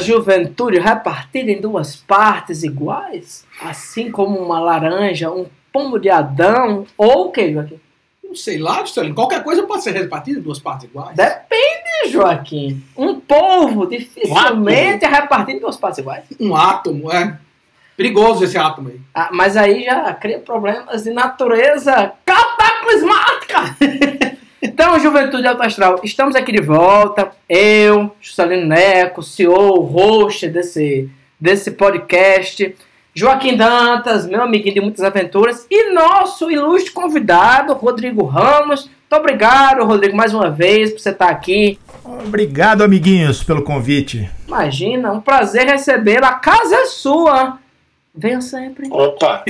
juventude repartida em duas partes iguais? Assim como uma laranja, um pomo de Adão, ou o que, Joaquim? Não sei lá, Sterling. Qualquer coisa pode ser repartida em duas partes iguais. Depende, Joaquim. Um polvo dificilmente é repartido em duas partes iguais. Um átomo, é. Perigoso esse átomo aí. Ah, mas aí já cria problemas de natureza cataclismática. então, Juventude Alto Astral, estamos aqui de volta. Eu, Juscelino Neco, CEO, host desse, desse podcast. Joaquim Dantas, meu amiguinho de muitas aventuras. E nosso ilustre convidado, Rodrigo Ramos. Muito obrigado, Rodrigo, mais uma vez, por você estar aqui. Obrigado, amiguinhos, pelo convite. Imagina, um prazer recebê-lo. A casa é sua. Venha sempre. Opa!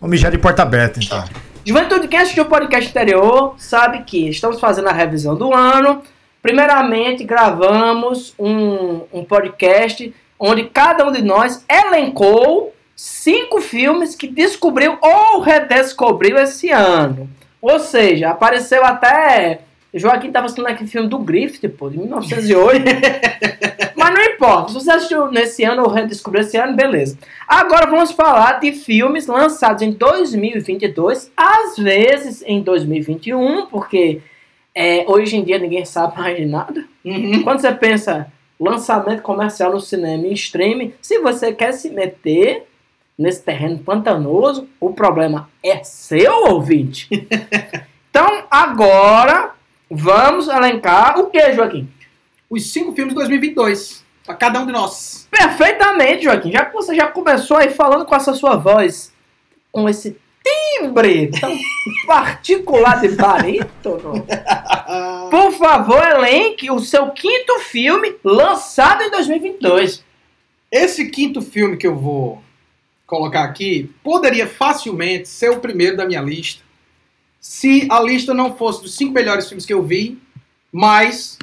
Vamos mijar de porta aberta, então. Juventude, quem assistiu o podcast anterior sabe que estamos fazendo a revisão do ano. Primeiramente, gravamos um, um podcast onde cada um de nós elencou cinco filmes que descobriu ou redescobriu esse ano. Ou seja, apareceu até. Joaquim estava assistindo aquele filme do Griffith, pô, de 1908. Mas não importa, se você assistiu nesse ano ou redescobriu esse ano, beleza. Agora vamos falar de filmes lançados em 2022, às vezes em 2021, porque é, hoje em dia ninguém sabe mais de nada. Uhum. Quando você pensa lançamento comercial no cinema e streaming, se você quer se meter nesse terreno pantanoso, o problema é seu ouvinte. então, agora vamos elencar o que, Joaquim? Os cinco filmes de 2022. Pra cada um de nós. Perfeitamente, Joaquim. Já que você já começou aí falando com essa sua voz, com esse timbre tão particular de barítono, por favor, elenque o seu quinto filme lançado em 2022. Esse quinto filme que eu vou colocar aqui poderia facilmente ser o primeiro da minha lista. Se a lista não fosse dos cinco melhores filmes que eu vi, mas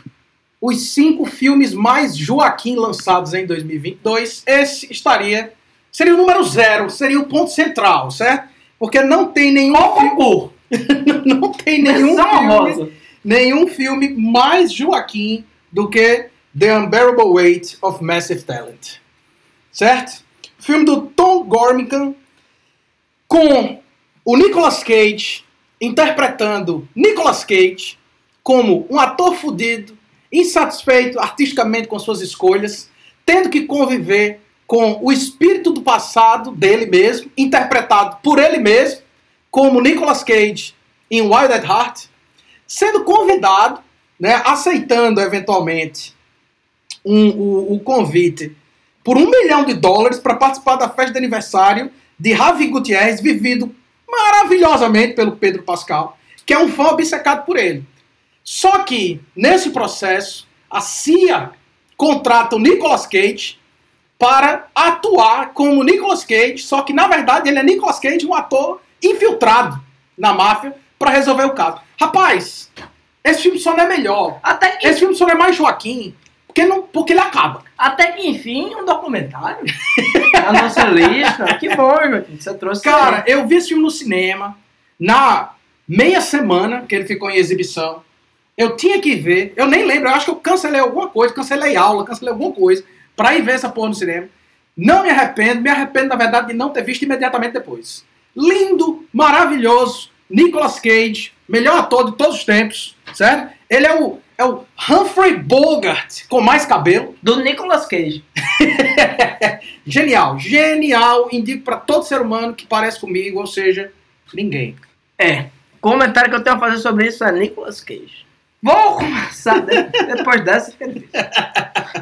os cinco filmes mais Joaquim lançados em 2022, esse estaria. Seria o número zero, seria o ponto central, certo? Porque não tem nenhum filme. não tem nenhum filme, honrosa. nenhum filme mais Joaquim do que The Unbearable Weight of Massive Talent. Certo? Filme do Tom Gormican com o Nicolas Cage interpretando Nicolas Cage como um ator fudido, insatisfeito artisticamente com suas escolhas, tendo que conviver com o espírito do passado dele mesmo, interpretado por ele mesmo, como Nicolas Cage em Wild at Heart, sendo convidado, né, aceitando eventualmente um- o, o convite por um milhão de dólares para participar da festa de aniversário de Javi Gutierrez, vivido maravilhosamente pelo Pedro Pascal, que é um fã obcecado por ele. Só que, nesse processo, a CIA contrata o Nicolas Cage para atuar como Nicolas Cage, só que na verdade ele é Nicolas Cage, um ator infiltrado na máfia para resolver o caso. Rapaz, esse filme só não é melhor. Até que, Esse filme só não é mais Joaquim, porque, não, porque ele acaba. até que enfim, um documentário. A nossa lista. Que bom, Joaquim. Você trouxe. Cara, eu vi esse filme no cinema, na meia semana que ele ficou em exibição. Eu tinha que ver, eu nem lembro, eu acho que eu cancelei alguma coisa, cancelei aula, cancelei alguma coisa, pra ir ver essa porra no cinema. Não me arrependo, me arrependo, na verdade, de não ter visto imediatamente depois. Lindo, maravilhoso, Nicolas Cage, melhor ator de todos os tempos, certo? Ele é o, é o Humphrey Bogart com mais cabelo. do Nicolas Cage. Genial, genial, indico pra todo ser humano que parece comigo, ou seja, ninguém. É. O comentário que eu tenho a fazer sobre isso é Nicolas Cage. Vou começar de- depois dessa.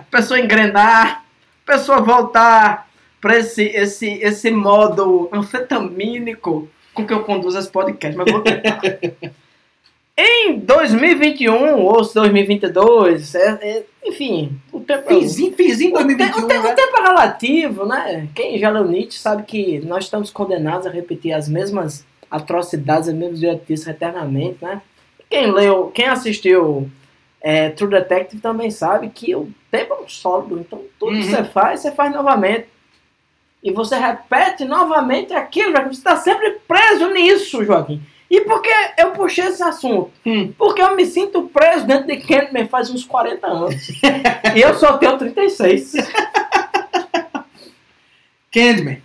Pessoa engrenar, pessoa voltar para esse, esse, esse modo anfetamínico com que eu conduzo esse podcast, mas vou tentar. Em 2021 ou 2022, é- é- enfim, o tempo Fizinho, fizinho o, te- 2021, o te- o né? tempo é relativo, né? Quem já leu Nietzsche sabe que nós estamos condenados a repetir as mesmas atrocidades, as mesmas idiotices eternamente, né? Quem leu, quem assistiu é, True Detective também sabe que o tempo é um sólido, então tudo que Uhum. você faz, você faz novamente. E você repete novamente aquilo, Joaquim. Você está sempre preso nisso, Joaquim. E por que eu puxei esse assunto? Hum. Porque eu me sinto preso dentro de Candyman faz uns 40 anos. e eu só tenho 36. Candyman.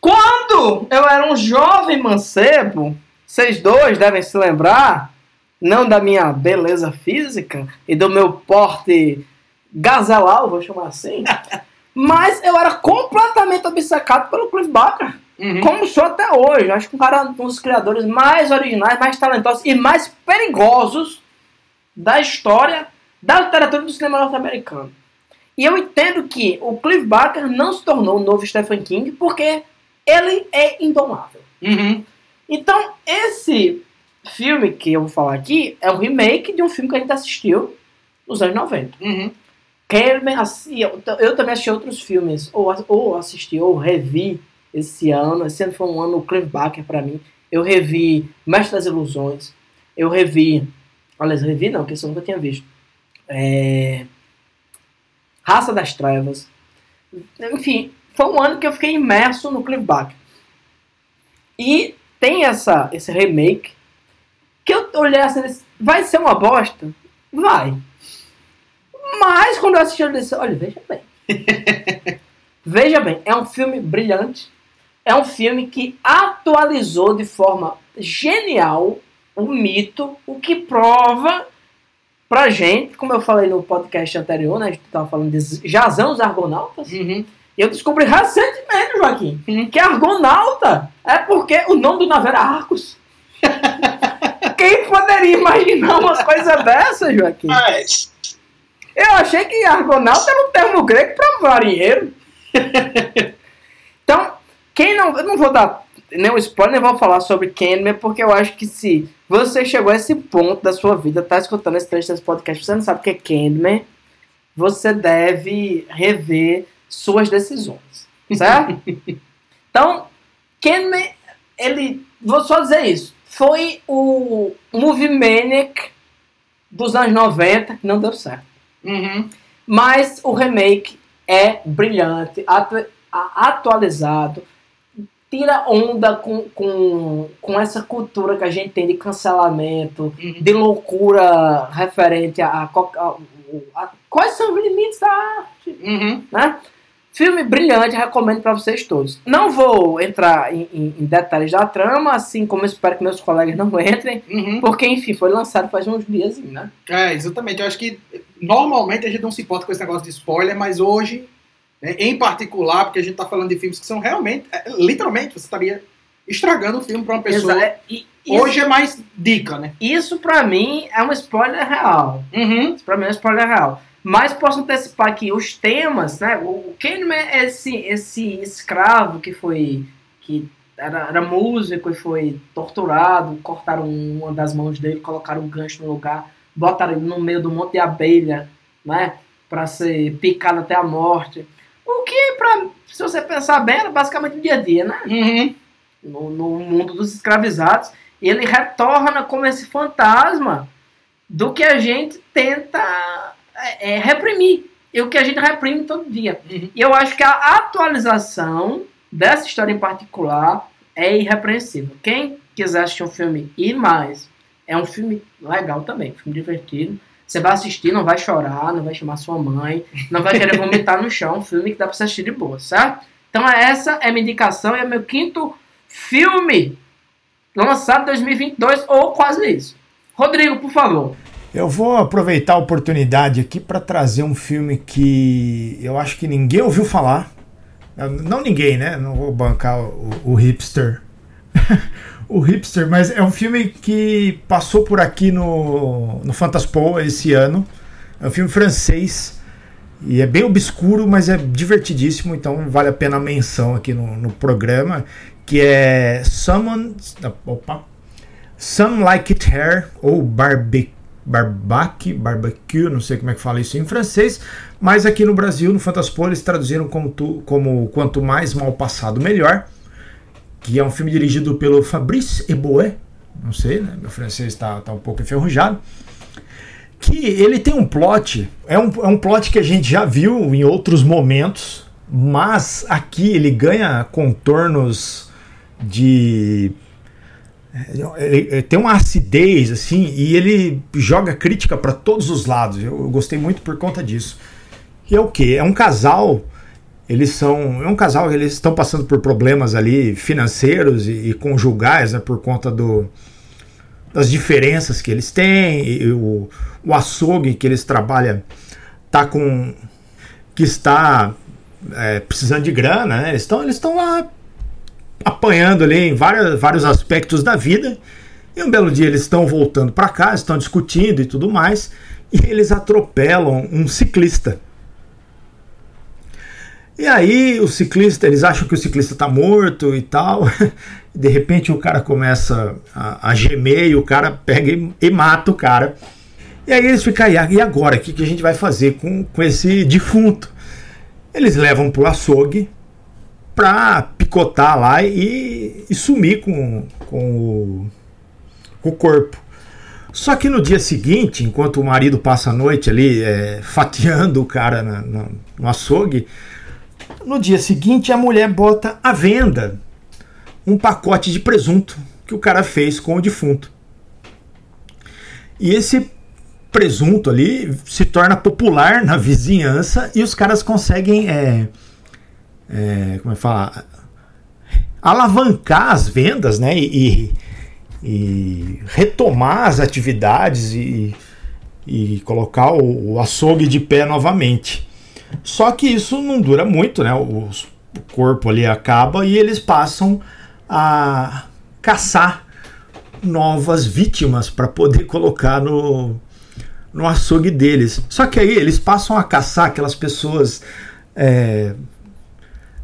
Quando eu era um jovem mancebo, vocês dois devem se lembrar, não da minha beleza física e do meu porte gazelal, vou chamar assim, mas eu era completamente obcecado pelo Cliff Barker. Uhum. Como sou até hoje. Acho que um cara um dos criadores mais originais, mais talentosos e mais perigosos da história da literatura do cinema norte-americano. E eu entendo que o Cliff Barker não se tornou o novo Stephen King porque ele é indomável. Uhum. Então, esse filme que eu vou falar aqui é um remake de um filme que a gente assistiu nos anos 90. Uhum. Eu também assisti outros filmes, ou, ou assisti, ou revi esse ano. Esse ano foi um ano Cliff Barker pra mim. Eu revi Mestre das Ilusões. Eu revi. Aliás, revi não, porque isso eu nunca tinha visto. É, Raça das Trevas. Enfim, foi um ano que eu fiquei imerso no Cliff Barker. E tem essa, esse remake que eu olhei assim, vai ser uma bosta? Vai. Mas quando eu assisti, eu disse, olha, veja bem. veja bem, é um filme brilhante. É um filme que atualizou de forma genial o mito, o que prova pra gente, como eu falei no podcast anterior, né, a gente tava falando de Jazão os Argonautas, Uhum. e eu descobri recentemente, Joaquim, Hum. que Argonauta é porque o nome do navio era Arcos. Quem poderia imaginar uma coisa dessa, Joaquim? Mas, Eu achei que argonauta era um termo grego para marinheiro. então, quem não. Eu não vou dar nenhum spoiler, nem vou falar sobre Candyman, porque eu acho que se você chegou a esse ponto da sua vida, tá escutando esse trecho desse podcast, você não sabe o que é Candyman, você deve rever suas decisões. Certo? então, Candyman, ele. Vou só dizer isso. Foi o Movie Maniac dos anos 90 que não deu certo. Uhum. Mas o remake é brilhante, atu- atualizado, tira onda com, com, com essa cultura que a gente tem de cancelamento, Uhum. de loucura referente a, a a- a- quais são os limites da arte, Uhum. né? Filme brilhante, recomendo para vocês todos. Não vou entrar em, em- em detalhes da trama, assim como espero que meus colegas não entrem, Uhum. porque, enfim, foi lançado faz uns dias, né? É, exatamente. Eu acho que normalmente a gente não se importa com esse negócio de spoiler, mas hoje, né, em particular, porque a gente tá falando de filmes que são realmente, é, literalmente, você estaria estragando o filme pra uma pessoa. Exa- e- isso- Hoje é mais dica, né? Isso pra mim é um spoiler real. Uhum. Isso pra mim é um spoiler real. Mas posso antecipar que os temas, né? O o Kahneman é esse, esse escravo que foi. que era, era músico e foi torturado, cortaram uma das mãos dele, colocaram um gancho no lugar, botaram ele no meio do monte de abelha, né? Pra ser picado até a morte. Pra, se você pensar bem, era basicamente o dia a dia, né? Uhum. no, no mundo dos escravizados, ele retorna como esse fantasma do que a gente tenta é, é, reprimir, e o que a gente reprime todo dia. Uhum. E eu acho que a atualização dessa história em particular é irrepreensível. Quem quiser assistir um filme e mais, é um filme legal também, um filme divertido. Você vai assistir, não vai chorar, não vai chamar sua mãe, não vai querer vomitar no chão, um filme que dá pra você assistir de boa, certo? Então essa é minha indicação e é meu quinto filme lançado em 2022 ou quase isso. Rodrigo, por favor. Eu vou aproveitar a oportunidade aqui para trazer um filme que eu acho que ninguém ouviu falar. Não ninguém, né? Não vou bancar o, o hipster. o hipster, mas é um filme que passou por aqui no, no Fantaspoa esse ano. É um filme francês. E é bem obscuro, mas é divertidíssimo, então vale a pena a menção aqui no, no programa. Que é Someone. Opa! Some Like It Hair ou Barbecue. Barbaque, barbecue, não sei como é que fala isso em francês, mas aqui no Brasil, no Fantaspol, eles traduziram como, tu, como Quanto Mais Mal Passado Melhor, que é um filme dirigido pelo Fabrice Eboué, não sei, né? meu francês está tá um pouco enferrujado, que ele tem um plot, é um, é um plot que a gente já viu em outros momentos, mas aqui ele ganha contornos de ele, tem uma acidez assim e ele joga crítica para todos os lados. Eu, eu, gostei muito por conta disso. E é o que? É um casal Eles são. É um casal, eles estão passando por problemas ali financeiros e, e conjugais, né, por conta do, das diferenças que eles têm, e, o, o açougue que eles trabalham tá com. que está é, precisando de grana, né? Eles estão eles lá apanhando ali em vários, vários aspectos da vida. E um belo dia eles estão voltando para casa, estão discutindo e tudo mais, e eles atropelam um ciclista. E aí o ciclista, eles acham que o ciclista está morto e tal. De repente o cara começa a, a gemer e o cara pega e, e, mata o cara. E aí eles ficam, e agora? O que, que a gente vai fazer com, com esse defunto? Eles levam pro açougue pra picotar lá e, e sumir com, com o, com, o, corpo. Só que no dia seguinte, enquanto o marido passa a noite ali é, fatiando o cara na, na, no açougue, no dia seguinte, a mulher bota à venda um pacote de presunto que o cara fez com o defunto. E esse presunto ali se torna popular na vizinhança e os caras conseguem, é, é, como é que fala, alavancar as vendas, né? E, e retomar as atividades e, e colocar o, o açougue de pé novamente. Só que isso não dura muito, né? O, o corpo ali acaba e eles passam a caçar novas vítimas para poder colocar no, no açougue deles. Só que aí eles passam a caçar aquelas pessoas. É,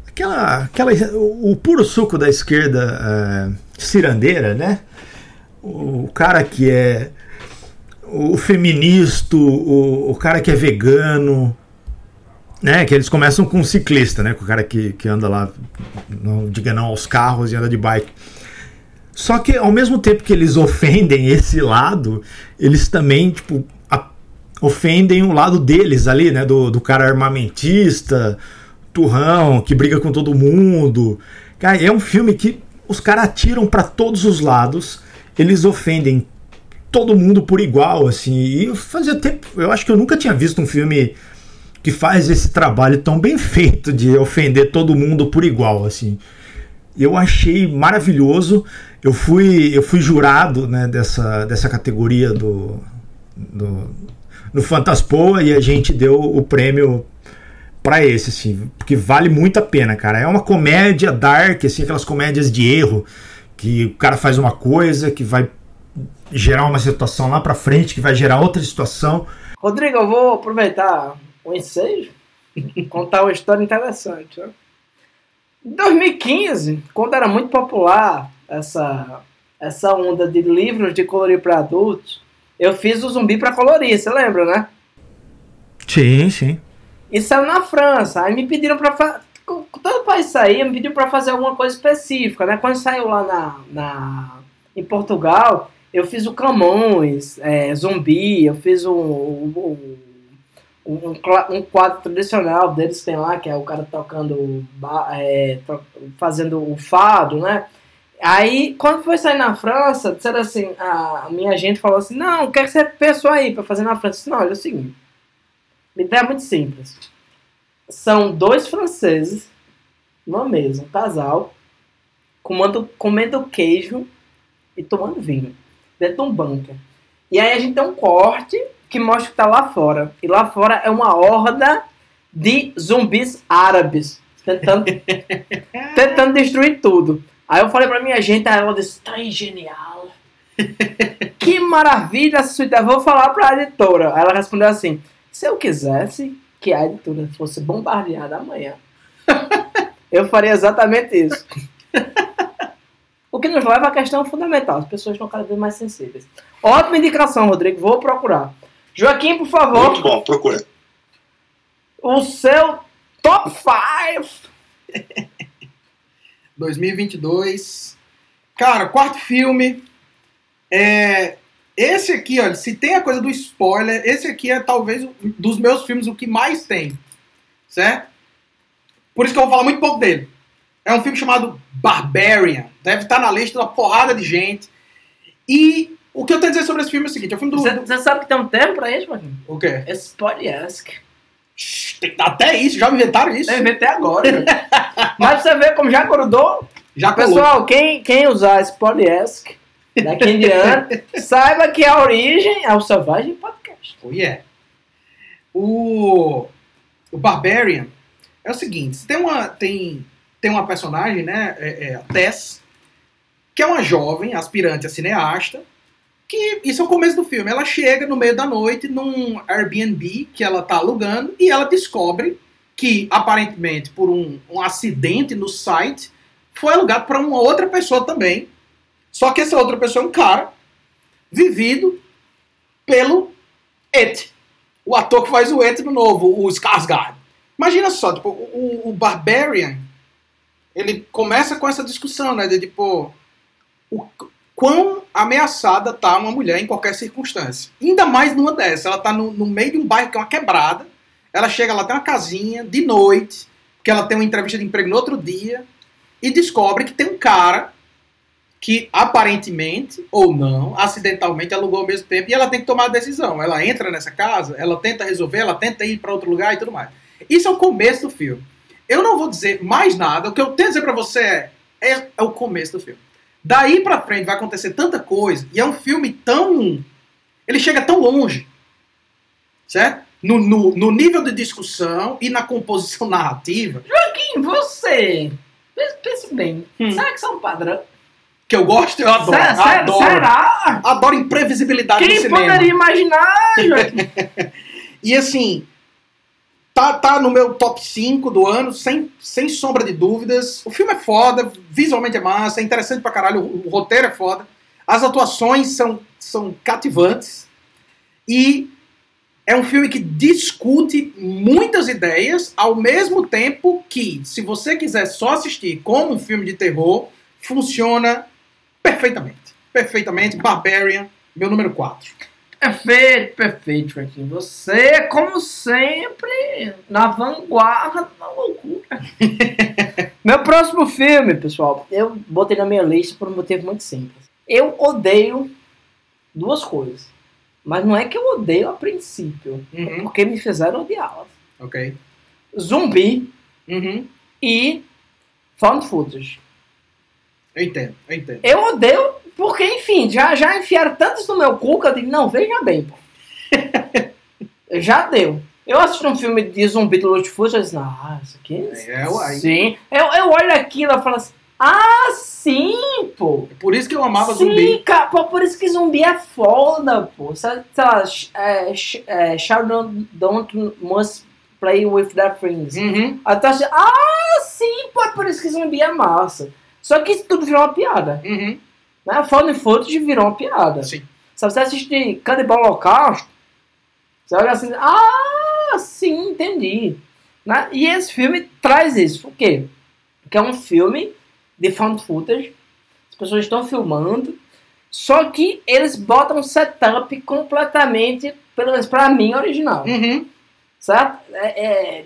aquela, aquela, o, o puro suco da esquerda é, cirandeira, né? O, o cara que é o feminista, o, o cara que é vegano, né, que eles começam com um ciclista, né? Com o cara que, que anda lá, não diga não aos carros e anda de bike. Só que ao mesmo tempo que eles ofendem esse lado, eles também, tipo, a, ofendem o lado deles ali, né? Do, do cara armamentista, turrão, que briga com todo mundo. Cara, é um filme que os caras atiram para todos os lados, eles ofendem todo mundo por igual, assim. E fazia tempo, eu acho que eu nunca tinha visto um filme que faz esse trabalho tão bem feito de ofender todo mundo por igual, assim. Eu achei maravilhoso. Eu fui, eu fui jurado né, dessa, dessa categoria do, do, no Fantaspoa e a gente deu o prêmio para esse, assim, porque vale muito a pena, cara. É uma comédia dark, assim, aquelas comédias de erro, que o cara faz uma coisa que vai gerar uma situação lá para frente, que vai gerar outra situação. Rodrigo, eu vou aproveitar um ensejo, contar uma história interessante. Né? Em 2015, quando era muito popular essa, essa onda de livros de colorir para adultos, eu fiz o zumbi para colorir, você lembra, né? Sim, sim. E saiu na França. Aí me pediram para todo país sair, me pediu para fazer alguma coisa específica, né? Quando saiu lá na, na em Portugal, eu fiz o Camões, é, Zumbi, eu fiz o, o, um, um quadro tradicional deles tem lá, que é o cara tocando, é, fazendo o fado, né? Aí, quando foi sair na França, disseram assim, a minha gente falou assim, não, o que, é que você pensou aí para fazer na França? disse, não, olha é o seguinte, a ideia é muito simples. São dois franceses, numa mesa, um casal, comendo, comendo queijo e tomando vinho, dentro de um bunker. E aí a gente tem um corte que mostra que tá lá fora. E lá fora é uma horda de zumbis árabes tentando, tentando destruir tudo. Aí eu falei pra minha gente, aí ela disse, tá genial. que maravilha ideia. Vou falar pra editora. Aí ela respondeu assim, se eu quisesse que a editora fosse bombardeada amanhã, eu faria exatamente isso. O que nos leva à questão fundamental. As pessoas estão cada vez mais sensíveis. Ótima indicação, Rodrigo. Vou procurar. Joaquim, por favor. Muito bom, procura. O seu top 5. 2022. Cara, quarto filme. É, esse aqui, olha, se tem a coisa do spoiler, esse aqui é talvez dos meus filmes o que mais tem. Certo? Por isso que eu vou falar muito pouco dele. É um filme chamado Barbarian. Deve estar na lista da porrada de gente. E o que eu tenho a dizer sobre esse filme é o seguinte: é um filme do. Você, sabe que tem um termo pra isso, mano? O quê? Spoiler-esque. Tem- Até isso, já inventaram isso. Eu inventei agora. velho. Mas você vê como já grudou. Já colou. Pessoal, quem, quem usar esse Polyesc daqui em diante, saiba que a origem é o Selvagem Podcast. Oh, yeah. O, o Barbarian é o seguinte: tem uma, tem, tem uma personagem, né? É, é a Tess, que é uma jovem aspirante a cineasta. Que isso é o começo do filme. Ela chega no meio da noite num Airbnb que ela tá alugando e ela descobre que, aparentemente, por um, um acidente no site, foi alugado para uma outra pessoa também. Só que essa outra pessoa é um cara vivido pelo It. O ator que faz o It no novo, o Skarsgård. Imagina só, tipo, o, o Barbarian, ele começa com essa discussão, né, de tipo, o quão ameaçada tá uma mulher em qualquer circunstância. Ainda mais numa dessas, ela tá no, no meio de um bairro que é uma quebrada, ela chega, ela tem uma casinha de noite, que ela tem uma entrevista de emprego no outro dia, e descobre que tem um cara que aparentemente, ou não, acidentalmente alugou ao mesmo tempo, e ela tem que tomar a decisão. Ela entra nessa casa, ela tenta resolver, ela tenta ir para outro lugar e tudo mais. Isso é o começo do filme. Eu não vou dizer mais nada, o que eu tenho a dizer para você é, é, é o começo do filme. Daí pra frente vai acontecer tanta coisa, e é um filme tão. Ele chega tão longe, certo? No, no, no nível de discussão e na composição narrativa, Quem você? Pense- bem. Hum. Será que isso é um padrão? que eu gosto, eu adoro. Sé- sé- adoro. Será? Adoro imprevisibilidade no Quem cinema. poderia imaginar, Joaquim? E assim, tá, tá no meu top 5 do ano, sem, sem sombra de dúvidas. O filme é foda, visualmente é massa, é interessante pra caralho, o, o roteiro é foda. As atuações são, são cativantes. E é um filme que discute muitas ideias, ao mesmo tempo que, se você quiser só assistir como um filme de terror, funciona perfeitamente. Perfeitamente. Barbarian, meu número 4. Perfeito, perfeito, Joaquim. Você, como sempre, na vanguarda da loucura. Meu próximo filme, pessoal, eu botei na minha lista por um motivo muito simples. Eu odeio duas coisas. Mas não é que eu odeio a princípio. É Uhum. porque me fizeram odiá-las. Ok. Zumbi Uhum. e found footage. Eu entendo, eu entendo. Eu odeio porque, enfim, já, já enfiaram tantos no meu cu que eu digo, não, veja bem, pô. já deu. Eu assisti um filme de zumbi do Lute Footage e disse, ah, isso aqui... É, uai. Sim. Eu, eu olho aquilo e falo assim, ah, sim, pô. É por isso que eu amava sim, zumbi. cara, pô, por isso que zumbi é foda, pô. Sei, sei lá, é, é, Sheldon don't must play with their friends. Uhum. Acha, ah, sim, pô, por isso que zumbi é massa. Só que isso tudo virou uma piada. Uhum. Né? Found Footage virou uma piada. Sim. Se você assistir Cannibal Holocausto, você olha assim, ah, sim, entendi. Né? E esse filme traz isso. Por quê? Porque é um filme de found footage, as pessoas estão filmando, só que eles botam um setup completamente, pelo menos pra mim, original. Uhum. Certo? É, é,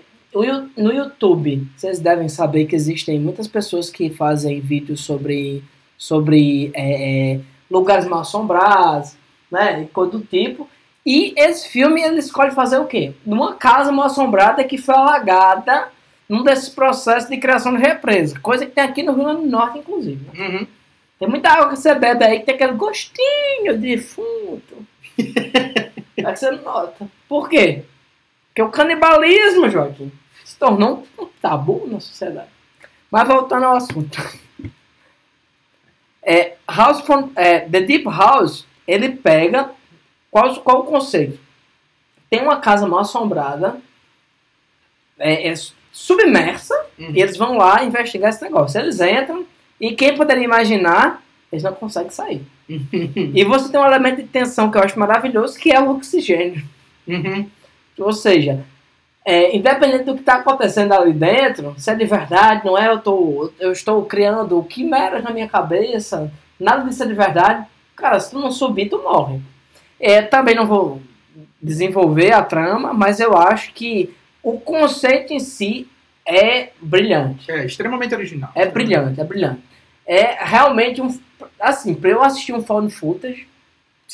no YouTube, vocês devem saber que existem muitas pessoas que fazem vídeos sobre, sobre é, é, lugares mal assombrados, né? E coisa do tipo. E esse filme ele escolhe fazer o quê? Numa casa mal assombrada que foi alagada num desses processos de criação de represa. Coisa que tem aqui no Rio Grande do Norte, inclusive. né? Uhum. Tem muita água que você bebe aí que tem aquele gostinho de defunto. é que você nota. Por quê? Porque o canibalismo, Joaquim, se tornou um tabu na sociedade. Mas voltando ao assunto. É, House from, é, The Deep House, ele pega. Qual, qual o conceito? Tem uma casa mal assombrada, é, é submersa, Uhum. e eles vão lá investigar esse negócio. Eles entram e quem poderia imaginar, eles não conseguem sair. E você tem um elemento de tensão que eu acho maravilhoso, que é o oxigênio. Uhum. Ou seja, é, independente do que está acontecendo ali dentro, se é de verdade, não é, eu, tô, eu estou criando quimeras na minha cabeça, nada disso é de verdade. Cara, se tu não subir, tu morre. É, também não vou desenvolver a trama, mas eu acho que o conceito em si é brilhante. É extremamente original. É brilhante, é brilhante. É realmente um. Assim, pra eu assistir um found footage,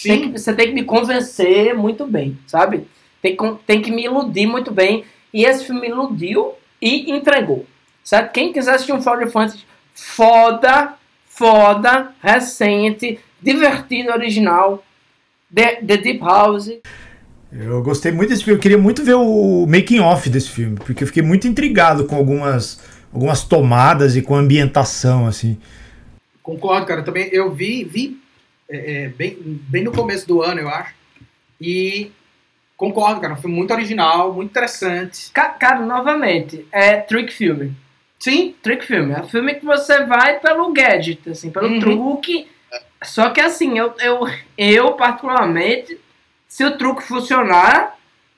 tem que- você tem que me convencer muito bem, sabe? Tem, que- tem que me iludir muito bem. E esse filme iludiu e entregou. Certo? Quem quiser assistir um Final Fantasy foda, foda, recente, divertido, original, The, The Deep House. Eu gostei muito desse filme. Eu queria muito ver o making off desse filme, porque eu fiquei muito intrigado com algumas, algumas tomadas e com a ambientação, assim. Concordo, cara. Também eu vi, vi é, é, bem, bem no começo do ano, eu acho. E concordo, cara. Um filme muito original, muito interessante. Ca- Cara, novamente, é trick filme. Sim, Trick filme. É um filme que você vai pelo gadget, assim, pelo Uhum. truque. Só que assim, eu, eu, eu particularmente, se o truque funcionar,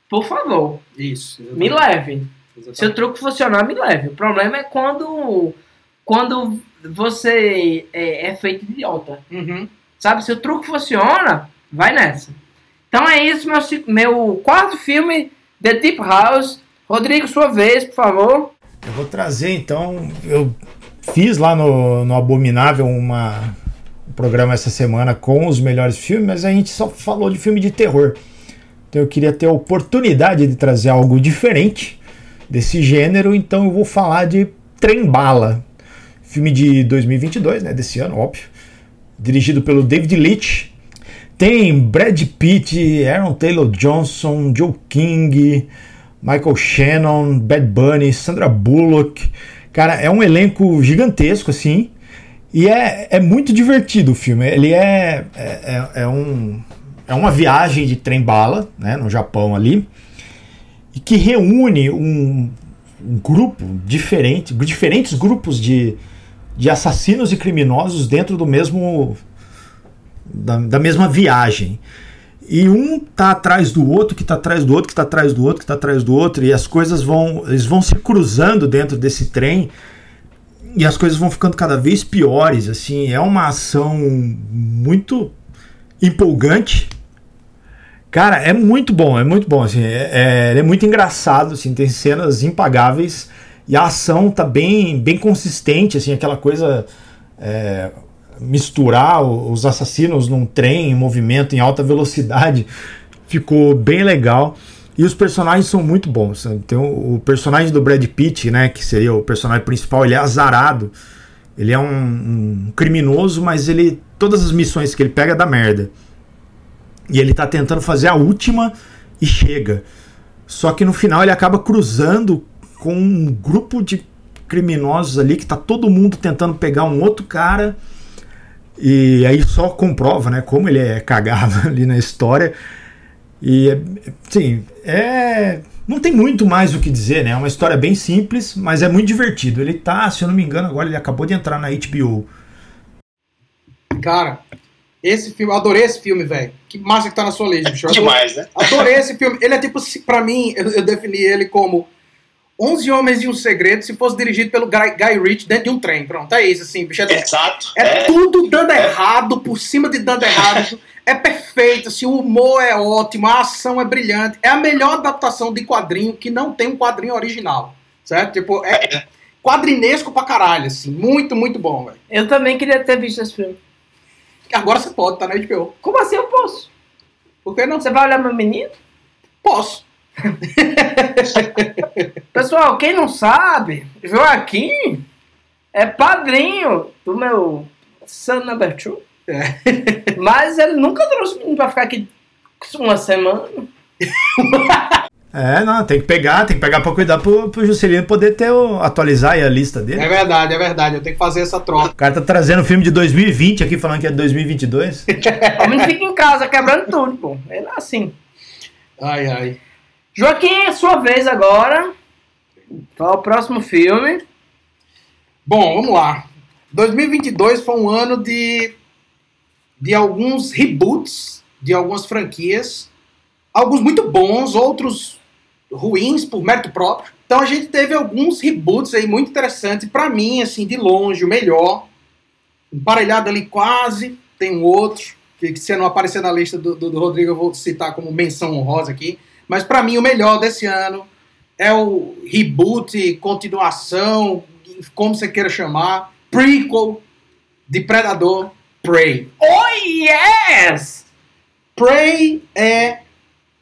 por favor, isso. me leve. Se o Exatamente. truque funcionar, me leve. O problema é quando, quando você é, é feito de idiota. Uhum. Sabe? Se o truque funciona, vai nessa. Então é isso, meu, meu quarto filme, The Deep House. Rodrigo, sua vez, por favor. Eu vou trazer então. Eu fiz lá no, no Abominável uma, um programa essa semana com os melhores filmes, mas a gente só falou de filme de terror. Então eu queria ter a oportunidade de trazer algo diferente desse gênero, então eu vou falar de Trem Bala. Filme de 2022, né? Desse ano, óbvio. Dirigido pelo David Leitch. Tem Brad Pitt, Aaron Taylor Johnson, Joe King, Michael Shannon, Bad Bunny, Sandra Bullock. Cara, é um elenco gigantesco, assim. E é, é muito divertido o filme. Ele é, é, é, é um, é uma viagem de trem-bala, né, no Japão ali, e que reúne um, um grupo diferente, diferentes grupos de, de assassinos e criminosos dentro do mesmo da, da mesma viagem. E um tá atrás do outro, que tá atrás do outro, que tá atrás do outro, que tá atrás do outro, e as coisas vão, eles vão se cruzando dentro desse trem e as coisas vão ficando cada vez piores, assim, é uma ação muito empolgante. Cara, é muito bom, é muito bom, assim, é, é, é muito engraçado, assim, tem cenas impagáveis e a ação tá bem, bem consistente, assim, aquela coisa é, misturar os assassinos num trem em movimento em alta velocidade ficou bem legal. E os personagens são muito bons. sabe? Tem o, o personagem do Brad Pitt, né, que seria o personagem principal, ele é azarado. Ele é um, um criminoso, mas ele todas as missões que ele pega dá merda. E ele tá tentando fazer a última e chega. Só que no final ele acaba cruzando com um grupo de criminosos ali que tá todo mundo tentando pegar um outro cara. E aí só comprova, né, como ele é cagado ali na história. E, é- sim, é. Não tem muito mais o que dizer, né? É uma história bem simples, mas é muito divertido. Ele tá, se eu não me engano, agora ele acabou de entrar na HBO. Cara, esse filme, eu adorei esse filme, velho. Que massa que tá na sua lista, bicho. Demais, né? Adorei esse filme. Ele é tipo, pra mim, eu, eu defini ele como 11 Homens e um Segredo se fosse dirigido pelo Guy, Guy Ritchie dentro de um trem. Pronto, é isso, assim, bicho. É, Exato. é tudo dando errado, por cima de dando errado. É perfeito, assim, o humor é ótimo, a ação é brilhante. É a melhor adaptação de quadrinho que não tem um quadrinho original, certo? Tipo, é quadrinesco pra caralho, assim. Muito, muito bom, velho. Eu também queria ter visto esse filme. Agora você pode, tá na HBO. Como assim eu posso? Por que não? Você vai olhar meu menino? Posso. Pessoal, quem não sabe, Joaquim é padrinho do meu son number two. É. Mas ele nunca trouxe o menino pra ficar aqui uma semana. É, não, tem que pegar, tem que pegar pra cuidar pro, pro Juscelino poder ter o, atualizar aí a lista dele. É verdade, é verdade. Eu tenho que fazer essa troca. O cara tá trazendo um filme de 2020 aqui, falando que é de 2022. O menino fica em casa quebrando tudo, pô. Ele é assim. Ai, ai. Joaquim, é sua vez agora. Qual o próximo filme? Bom, vamos lá. 2022 foi um ano de, de alguns reboots de algumas franquias. Alguns muito bons, outros ruins por mérito próprio. Então a gente teve alguns reboots aí muito interessantes. Pra mim, assim, de longe, o melhor. Emparelhado ali quase. Tem um outro, que, que se não aparecer na lista do, do, do Rodrigo, eu vou citar como menção honrosa aqui. Mas pra mim, o melhor desse ano é o reboot, continuação, como você queira chamar, prequel de Predador Prey. Oh, yes! Prey é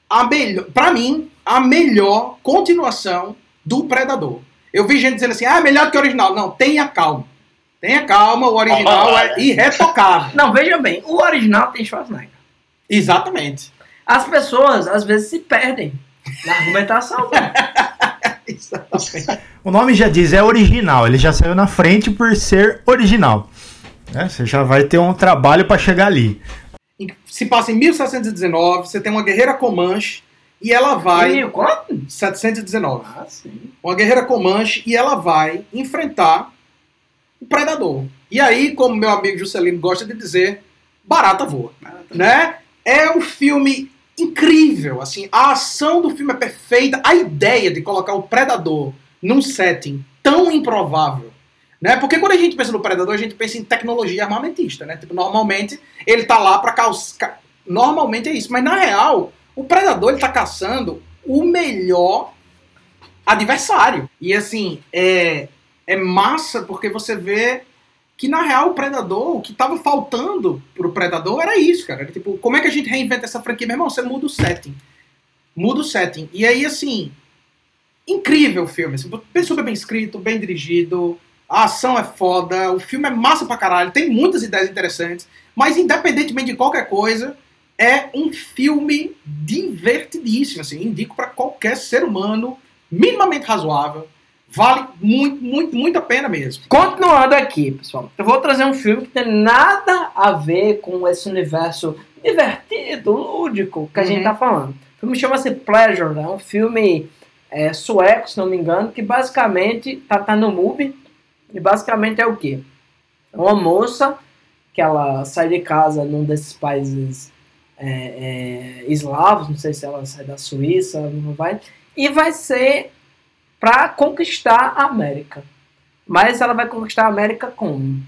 a melhor, para mim, a melhor continuação do Predador. Eu vi gente dizendo assim, ah, é melhor do que o original. Não, tenha calma. Tenha calma, o original é irretocável. Não, veja bem, o original tem Schwarzenegger. Exatamente. As pessoas, às vezes, se perdem na argumentação. O nome já diz, é original. Ele já saiu na frente por ser original. Né? Você já vai ter um trabalho para chegar ali. Se passa em 1719, você tem uma guerreira Comanche e ela vai. E quanto? 719. Ah, sim. Uma guerreira Comanche e ela vai enfrentar o predador. E aí, como meu amigo Juscelino gosta de dizer, barata voa. Né? É um filme incrível, assim, a ação do filme é perfeita, a ideia de colocar o predador num setting tão improvável, né? Porque quando a gente pensa no predador, a gente pensa em tecnologia armamentista, né? Tipo, normalmente ele tá lá para causar, normalmente é isso, mas na real, o predador ele tá caçando o melhor adversário. E assim, é é massa porque você vê que na real o Predador, o que tava faltando pro Predador era isso, cara. Era, tipo, como é que a gente reinventa essa franquia? Meu irmão, você muda o setting. Muda o setting. E aí, assim, incrível o filme. Assim, super bem escrito, bem dirigido, a ação é foda, o filme é massa pra caralho, tem muitas ideias interessantes, mas independentemente de qualquer coisa, é um filme divertidíssimo, assim, indico para qualquer ser humano minimamente razoável Vale muito, muito, muito a pena mesmo. Continuando aqui, pessoal, eu vou trazer um filme que tem nada a ver com esse universo divertido, lúdico que a uhum. gente tá falando. O filme chama-se Pleasure, é um filme é, sueco, se não me engano, que basicamente tá, tá no MUBI. E basicamente é o quê? É uma moça que ela sai de casa num desses países é, é, eslavos, não sei se ela sai da Suíça, não vai, e vai ser para conquistar a América. Mas ela vai conquistar a América com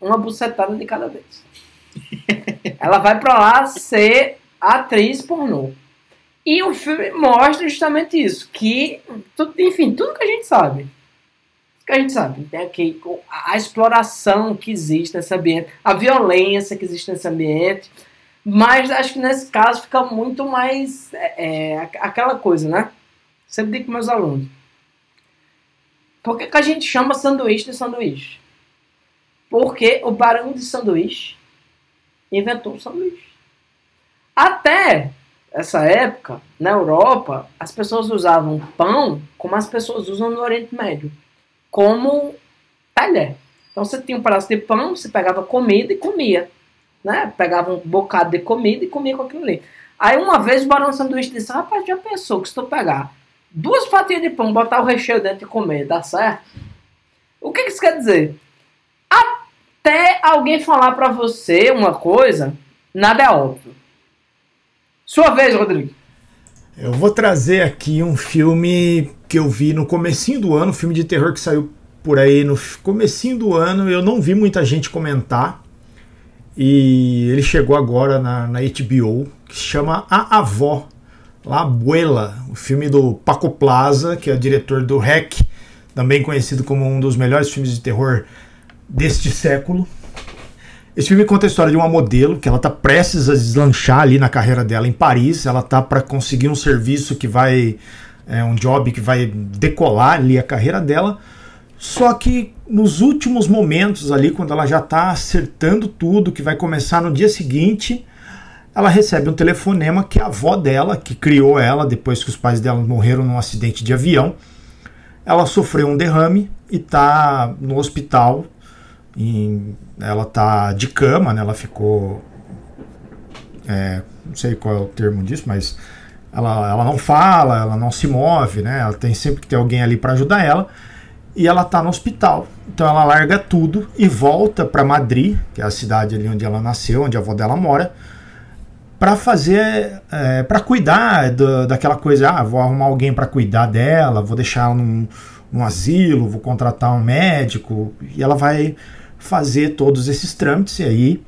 uma bucetada de cada vez. ela vai para lá ser atriz pornô. E o filme mostra justamente isso, que, enfim, tudo que a gente sabe. Que a gente sabe, tem aqui a exploração que existe nesse ambiente, a violência que existe nesse ambiente, mas acho que nesse caso fica muito mais é, é, aquela coisa, né? Sempre digo com meus alunos por que, que a gente chama sanduíche de sanduíche? Porque o barão de sanduíche inventou o sanduíche. Até essa época, na Europa, as pessoas usavam pão como as pessoas usam no Oriente Médio, como talher. Então você tinha um pedaço de pão, você pegava comida e comia. Né? Pegava um bocado de comida e comia com aquilo ali. Aí uma vez o barão de sanduíche disse, rapaz, já pensou que se tu pegar duas fatias de pão, botar o recheio dentro e comer, dá certo? O que, que isso quer dizer? Até alguém falar para você uma coisa, nada é óbvio. Sua vez, Rodrigo. Eu vou trazer aqui um filme que eu vi no comecinho do ano, um filme de terror que saiu por aí no comecinho do ano, eu não vi muita gente comentar. E ele chegou agora na, na HBO, que se chama A Avó, La Abuela, o filme do Paco Plaza, que é diretor do Hack, também conhecido como um dos melhores filmes de terror deste século. Esse filme conta a história de uma modelo que ela está prestes a deslanchar ali na carreira dela em Paris. Ela tá para conseguir um serviço que vai é um job que vai decolar ali a carreira dela. Só que nos últimos momentos ali, quando ela já está acertando tudo, que vai começar no dia seguinte, ela recebe um telefonema que a avó dela, que criou ela depois que os pais dela morreram num acidente de avião, ela sofreu um derrame e está no hospital. Ela está de cama, né? Ela ficou, é, não sei qual é o termo disso, mas ela, ela não fala, ela não se move, né? Ela tem sempre que ter alguém ali para ajudar ela. E ela está no hospital. Então ela larga tudo e volta para Madrid, que é a cidade ali onde ela nasceu, onde a avó dela mora para fazer, é, para cuidar do, daquela coisa, ah, vou arrumar alguém para cuidar dela, vou deixar ela num, num asilo, vou contratar um médico, e ela vai fazer todos esses trâmites e aí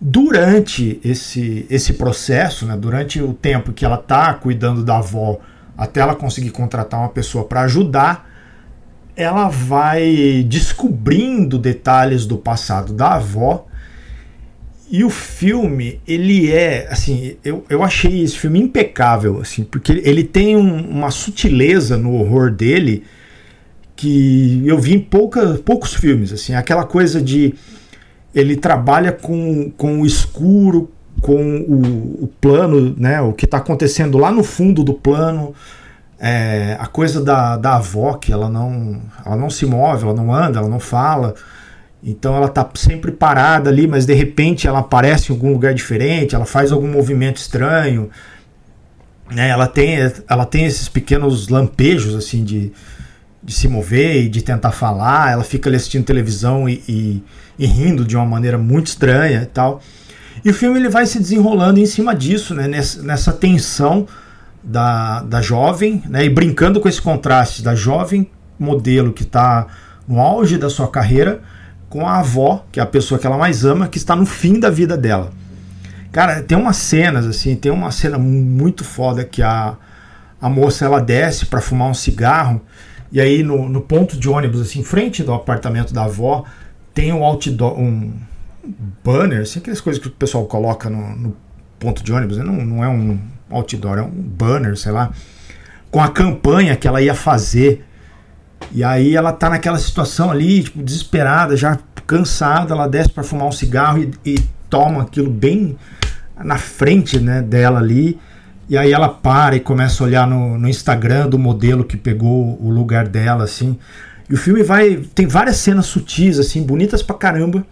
durante esse, esse processo, né, durante o tempo que ela está cuidando da avó até ela conseguir contratar uma pessoa para ajudar, ela vai descobrindo detalhes do passado da avó E o filme, ele é, assim, eu, eu achei esse filme impecável, assim, porque ele tem um, uma sutileza no horror dele que eu vi em pouca, poucos filmes, assim, aquela coisa de ele trabalha com, com o escuro, com o, o plano, né, o que está acontecendo lá no fundo do plano, é, a coisa da, da avó, que ela não, ela não se move, ela não anda, ela não fala, então ela tá sempre parada ali, mas de repente ela aparece em algum lugar diferente, ela faz algum movimento estranho. Né? Ela, tem, ela tem esses pequenos lampejos assim de, de se mover e de tentar falar. Ela fica ali assistindo televisão e, e, e, rindo de uma maneira muito estranha e tal. E o filme ele vai se desenrolando em cima disso, né? nessa, nessa tensão da, da jovem, né? e brincando com esse contraste da jovem modelo que está no auge da sua carreira com a avó, que é a pessoa que ela mais ama, que está no fim da vida dela. Cara, tem umas cenas assim, tem uma cena muito foda que a, a moça ela desce para fumar um cigarro e aí no, no ponto de ônibus assim, em frente do apartamento da avó, tem um outdoor, um banner, assim, aquelas coisas que o pessoal coloca no, no ponto de ônibus, né? não, não é um outdoor, é um banner, sei lá, com a campanha que ela ia fazer e aí ela tá naquela situação ali, tipo, desesperada, já cansada, ela desce para fumar um cigarro e, e, toma aquilo bem na frente né, dela ali. E aí ela para e começa a olhar no, no Instagram do modelo que pegou o lugar dela, assim. E o filme vai. Tem várias cenas sutis, assim, bonitas pra caramba.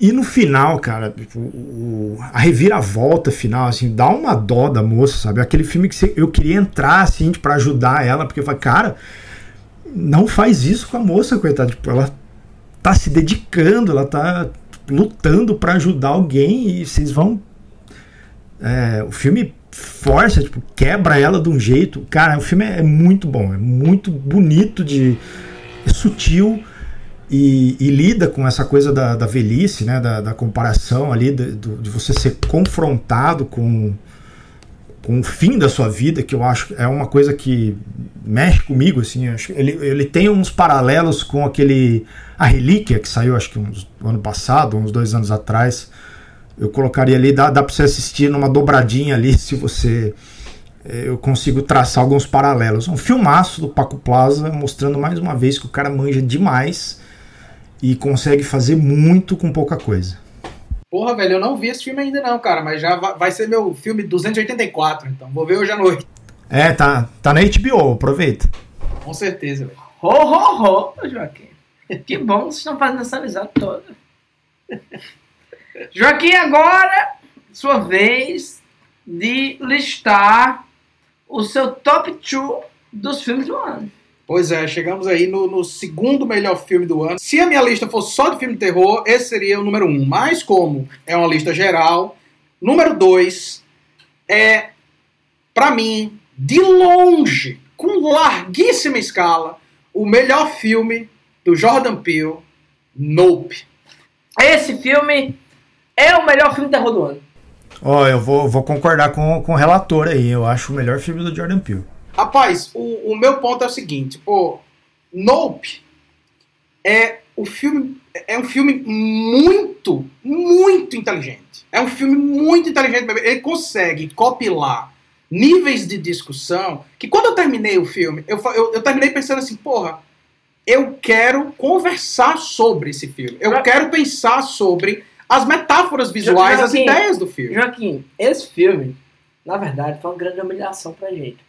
E no final, cara, tipo, o, a reviravolta final, assim, dá uma dó da moça, sabe? Aquele filme que eu queria entrar, assim, para ajudar ela, porque eu falei, cara, não faz isso com a moça, coitada. Tipo, ela tá se dedicando, ela tá lutando para ajudar alguém e vocês vão. É, o filme força, tipo, quebra ela de um jeito. Cara, o filme é muito bom, é muito bonito, de é sutil e, e, lida com essa coisa da, da velhice, né, da, da comparação ali, de, de você ser confrontado com com o fim da sua vida, que eu acho é uma coisa que mexe comigo, assim, ele, ele tem uns paralelos com aquele A Relíquia, que saiu acho que uns, ano passado, uns dois anos atrás, eu colocaria ali, dá, dá pra você assistir numa dobradinha ali, se você é, eu consigo traçar alguns paralelos. Um filmaço do Paco Plaza, mostrando mais uma vez que o cara manja demais e consegue fazer muito com pouca coisa. Porra, velho, eu não vi esse filme ainda não, cara, mas já vai ser meu filme 284, então vou ver hoje à noite. É, tá, tá na HBO, aproveita. Com certeza, velho. Ho, ho, ho, Joaquim. Que bom que vocês estão fazendo essa amizade toda. Joaquim, agora, sua vez de listar o seu top 2 dos filmes do ano. Pois é, chegamos aí no, no, segundo melhor filme do ano. Se a minha lista fosse só de filme de terror, esse seria o número um. Mas como é uma lista geral, número dois é, para mim, de longe, com larguíssima escala, o melhor filme do Jordan Peele, Nope. Esse filme é o melhor filme de terror do ano. Ó, oh, eu vou, vou concordar com, com o relator aí. Eu acho o melhor filme do Jordan Peele. Rapaz, o, o meu ponto é o seguinte, pô, Nope é o filme é um filme muito, muito inteligente. É um filme muito inteligente. Ele consegue copilar níveis de discussão que quando eu terminei o filme, eu, eu, eu terminei pensando assim, porra, eu quero conversar sobre esse filme. Eu quero pensar sobre as metáforas visuais, Joaquim, as ideias do filme. Joaquim, esse filme, na verdade, foi uma grande humilhação pra gente.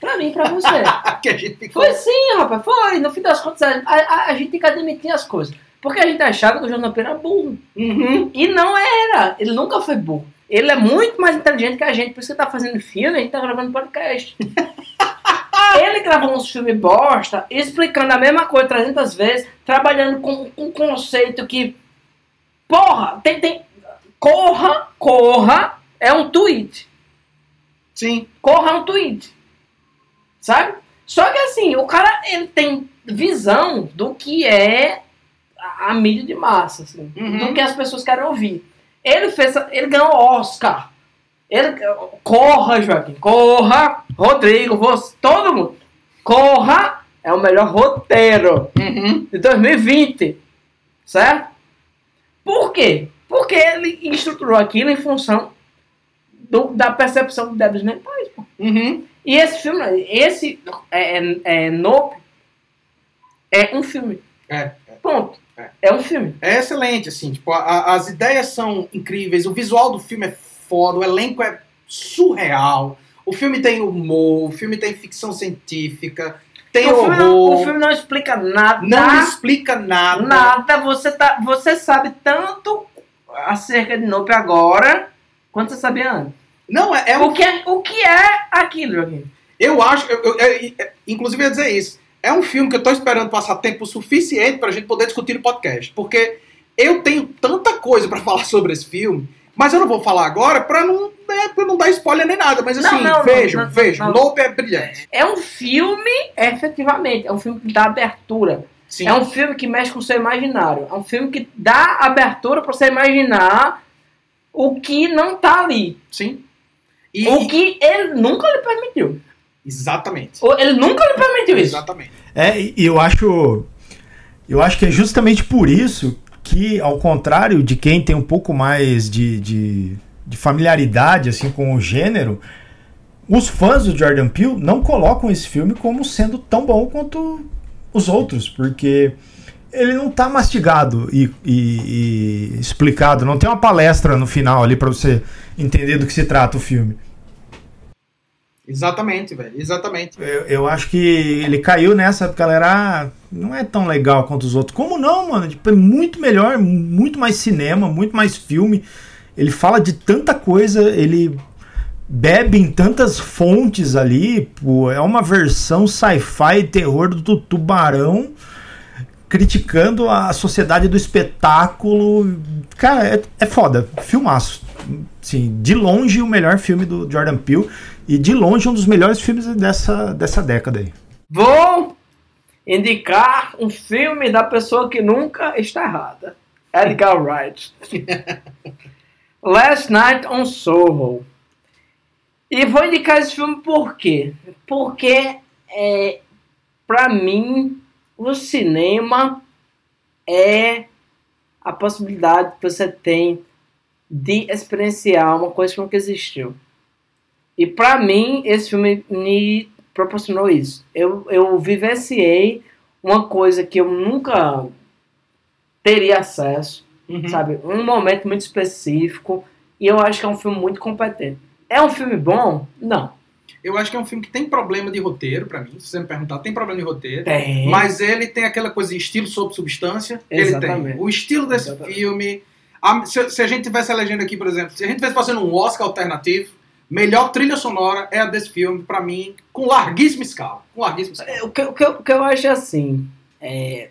Pra mim, pra você. que a gente ficou... Foi sim, rapaz, foi. No fim das contas, a, a, a gente tem que admitir as coisas. Porque a gente achava que o Jonathan era burro. Uhum. E não era. Ele nunca foi burro. Ele é muito mais inteligente que a gente. Por isso que tá fazendo filme, a gente tá gravando podcast. ele gravou uns filmes bosta, explicando a mesma coisa 300 vezes, trabalhando com um conceito que. Porra, tem, tem. Corra, corra é um tweet. Sim. Corra é um tweet sabe? Só que assim, o cara ele tem visão do que é a, a mídia de massa, assim, uhum. do que as pessoas querem ouvir. Ele fez, ele ganhou Oscar. Ele, corra, Joaquim, corra, Rodrigo, você, todo mundo. Corra é o melhor roteiro uhum. de 2020, certo? Por quê? Porque ele estruturou aquilo em função do- da percepção de débitos mentais. Uhum. E esse filme, esse é, é, é Nope, é um filme. É, Ponto. É. É um filme. é excelente, assim, tipo, a- as ideias são incríveis, o visual do filme é foda, o elenco é surreal, o filme tem humor, o filme tem ficção científica, tem o, filme não, horror, o filme não explica nada. não explica nada. Nada. Você, tá, você sabe tanto acerca de Nope agora quanto você sabia antes. Não, é, é um O, que é, o que é aquilo, Joaquim? Eu acho, eu, eu- eu- inclusive eu ia dizer isso. É um filme que eu tô esperando passar tempo suficiente pra gente poder discutir no podcast. Porque eu tenho tanta coisa pra falar sobre esse filme, mas eu não vou falar agora pra não, né, pra não dar spoiler nem nada. Mas assim, não, não, vejam, não, vejam. Lope é brilhante. É um filme, efetivamente, é um filme que dá abertura. Sim. É um filme que mexe com o seu imaginário. É um filme que dá abertura para você imaginar o que não tá ali. Sim. E, O que ele nunca lhe permitiu. Exatamente. Ele nunca lhe permitiu isso. Exatamente. É, e eu acho. Eu acho que é justamente por isso que, ao contrário de quem tem um pouco mais de, de, de familiaridade assim com o gênero, os fãs do Jordan Peele não colocam esse filme como sendo tão bom quanto os outros, porque ele não tá mastigado e, e- e explicado, não tem uma palestra no final ali para você entender do que se trata o filme. Exatamente, velho. Exatamente. Eu, eu acho que ele caiu nessa porque ela era. ah, não é tão legal quanto os outros. Como não, mano? Tipo, é muito melhor, muito mais cinema, muito mais filme. Ele fala de tanta coisa, ele bebe em tantas fontes ali. Pô, é uma versão sci-fi terror do tubarão criticando a sociedade do espetáculo. Cara, é, é foda. Filmaço. Sim, de longe o melhor filme do Jordan Peele e de longe um dos melhores filmes dessa, dessa década aí. Vou indicar um filme da pessoa que nunca está errada. Edgar Wright. Last Night on Soho. E vou indicar esse filme por quê? Porque, é, pra mim, o cinema é a possibilidade que você tem de experienciar uma coisa que nunca existiu. E pra mim, esse filme me proporcionou isso. Eu, eu vivenciei uma coisa que eu nunca teria acesso, Uhum. sabe? Um momento muito específico. E eu acho que é um filme muito competente. É um filme bom? Não. Eu acho que é um filme que tem problema de roteiro, pra mim. Se você me perguntar, tem problema de roteiro. Tem. Mas ele tem aquela coisa de estilo sob substância. Ele Exatamente. tem. O estilo desse Exatamente. filme. a- se, se a gente tivesse a legenda aqui, por exemplo, se a gente tivesse fazendo um Oscar alternativo, melhor trilha sonora é a desse filme, pra mim, com larguíssima escala. Com larguíssima escala. É, O que, o, que, eu- o que eu acho é assim. é,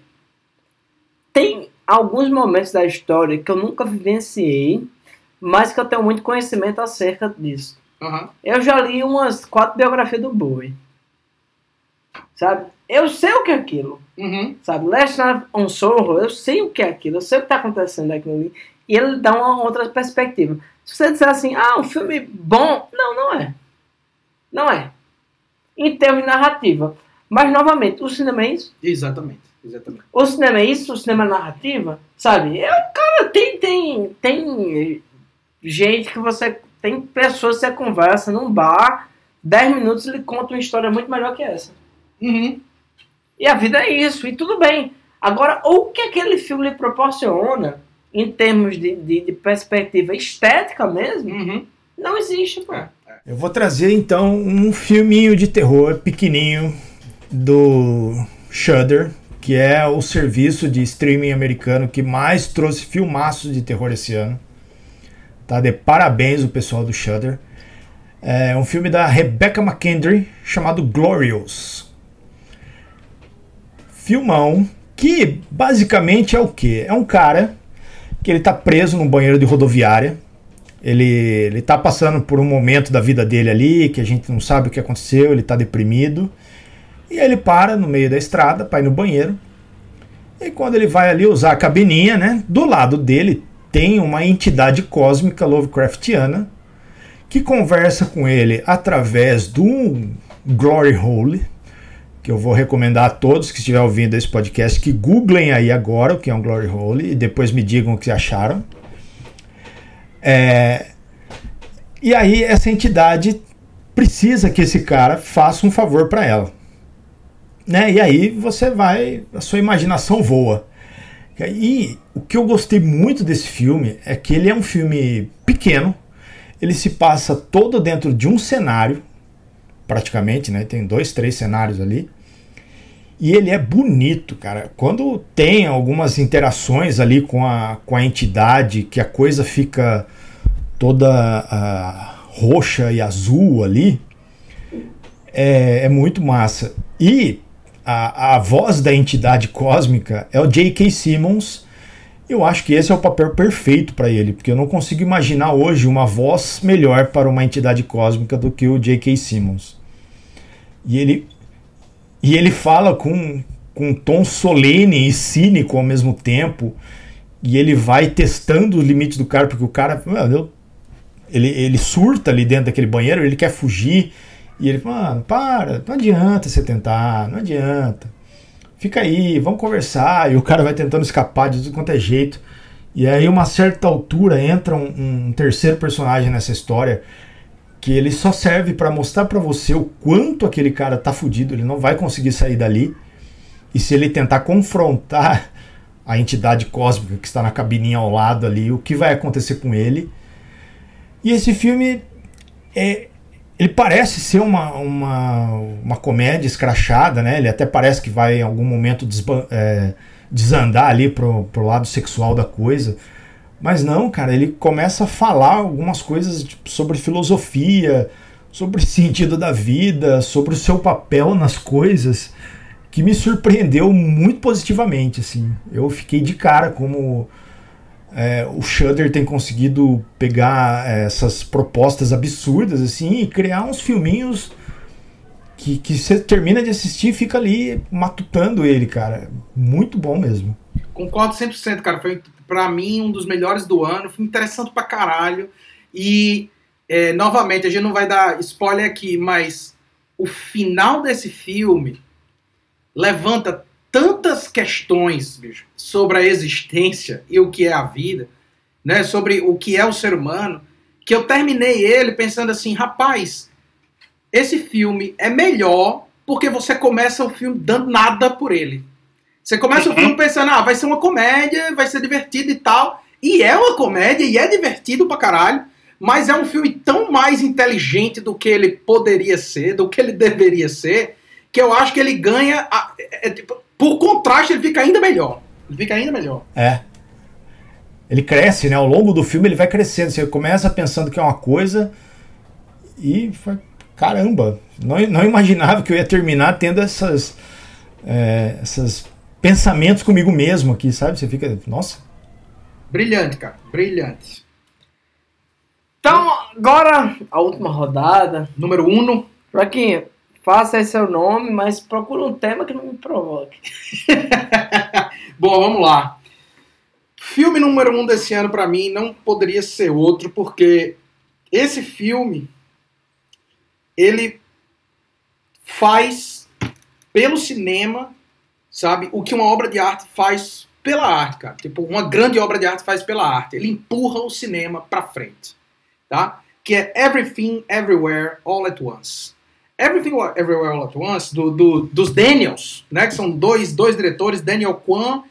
tem alguns momentos da história que eu nunca vivenciei, mas que eu tenho muito conhecimento acerca disso. Aham. Eu já li umas quatro biografias do Bowie. Sabe? Eu sei o que é aquilo. Uhum. Sabe? Last Night on eu sei o que é aquilo. Eu sei o que está acontecendo aquilo ali. E ele dá uma outra perspectiva. Se você disser assim, ah, um filme bom. Não, não é. Não é. Em termos de narrativa. Mas, novamente, o cinema é isso. Exatamente. Exatamente. O cinema é isso, o cinema é narrativa, sabe? Eu, cara, tem, tem, tem gente que você. Tem pessoas que você conversa num bar, 10 minutos ele conta uma história muito melhor que essa. Uhum. E a vida é isso, e tudo bem. Agora, o que aquele filme lhe proporciona, em termos de, de, de perspectiva estética mesmo, Uhum. não existe, pô. É. Eu vou trazer então um filminho de terror pequenininho do Shudder, que é o serviço de streaming americano que mais trouxe filmaços de terror esse ano. Tá de parabéns o pessoal do Shudder. É um filme da Rebecca McKendry chamado Glorious. Filmão que basicamente é o que? É um cara que ele tá preso num banheiro de rodoviária. Ele, ele tá passando por um momento da vida dele ali que a gente não sabe o que aconteceu, ele tá deprimido. E ele para no meio da estrada para ir no banheiro. E quando ele vai ali usar a cabininha, né? Do lado dele tem uma entidade cósmica Lovecraftiana que conversa com ele através do Glory Hole, que eu vou recomendar a todos que estiver ouvindo esse podcast que googlem aí agora o que é um Glory Hole e depois me digam o que acharam. É, e aí essa entidade precisa que esse cara faça um favor para ela. Né? E aí você vai, a sua imaginação voa. E o que eu gostei muito desse filme é que ele é um filme pequeno, ele se passa todo dentro de um cenário, praticamente, né? Tem dois, três cenários ali. E ele é bonito, cara. Quando tem algumas interações ali com a, com a entidade, que a coisa fica toda uh, roxa e azul ali, é, é muito massa. E a, a voz da entidade cósmica é o J.K. Simmons. Eu acho que esse é o papel perfeito para ele, porque eu não consigo imaginar hoje uma voz melhor para uma entidade cósmica do que o J.K. Simmons. E ele, e ele fala com, com um tom solene e cínico ao mesmo tempo. E ele vai testando os limites do cara, porque o cara. Mano, ele, ele surta ali dentro daquele banheiro, ele quer fugir. E ele mano, para, não adianta você tentar, não adianta. Fica aí, vamos conversar. E o cara vai tentando escapar de tudo quanto é jeito. E aí, uma certa altura, entra um, um terceiro personagem nessa história que ele só serve para mostrar para você o quanto aquele cara tá fudido, ele não vai conseguir sair dali. E se ele tentar confrontar a entidade cósmica que está na cabininha ao lado ali, o que vai acontecer com ele? E esse filme é, ele parece ser uma, uma, uma comédia escrachada, né? Ele até parece que vai em algum momento é, desandar ali pro, pro lado sexual da coisa. Mas não, cara, ele começa a falar algumas coisas tipo, sobre filosofia, sobre o sentido da vida, sobre o seu papel nas coisas, que me surpreendeu muito positivamente, assim. Eu fiquei de cara como é, o Shudder tem conseguido pegar é, essas propostas absurdas assim e criar uns filminhos que, que você termina de assistir e fica ali matutando ele, cara. Muito bom mesmo. Concordo 100%, cara. Foi para mim um dos melhores do ano. Foi interessante pra caralho. E, é, novamente, a gente não vai dar spoiler aqui, mas o final desse filme levanta tantas questões bicho, sobre a existência e o que é a vida, né, sobre o que é o ser humano, que eu terminei ele pensando assim, rapaz, esse filme é melhor porque você começa o filme dando nada por ele. Você começa uhum. o filme pensando, ah, vai ser uma comédia, vai ser divertido e tal. E é uma comédia e é divertido pra caralho. Mas é um filme tão mais inteligente do que ele poderia ser, do que ele deveria ser, que eu acho que ele ganha. A, é, é, tipo, por contraste, ele fica ainda melhor. Ele fica ainda melhor. É. Ele cresce, né? Ao longo do filme ele vai crescendo. Você começa pensando que é uma coisa e foi, caramba, não, não imaginava que eu ia terminar tendo essas, é, esses pensamentos comigo mesmo aqui, sabe? Você fica, nossa. Brilhante, cara, brilhante. Então, agora a última rodada. Número 1. Um. Joaquim, faça esse seu nome, mas procura um tema que não me provoque. Bom, vamos lá. Filme número um desse ano para mim não poderia ser outro, porque esse filme ele faz pelo cinema, sabe, o que uma obra de arte faz pela arte, cara. Tipo, uma grande obra de arte faz pela arte. Ele empurra o cinema para frente, tá? Que é Everything Everywhere All at Once. Everything Everywhere All at Once, do, do, dos Daniels, né, que são dois, dois diretores, Daniel Kwan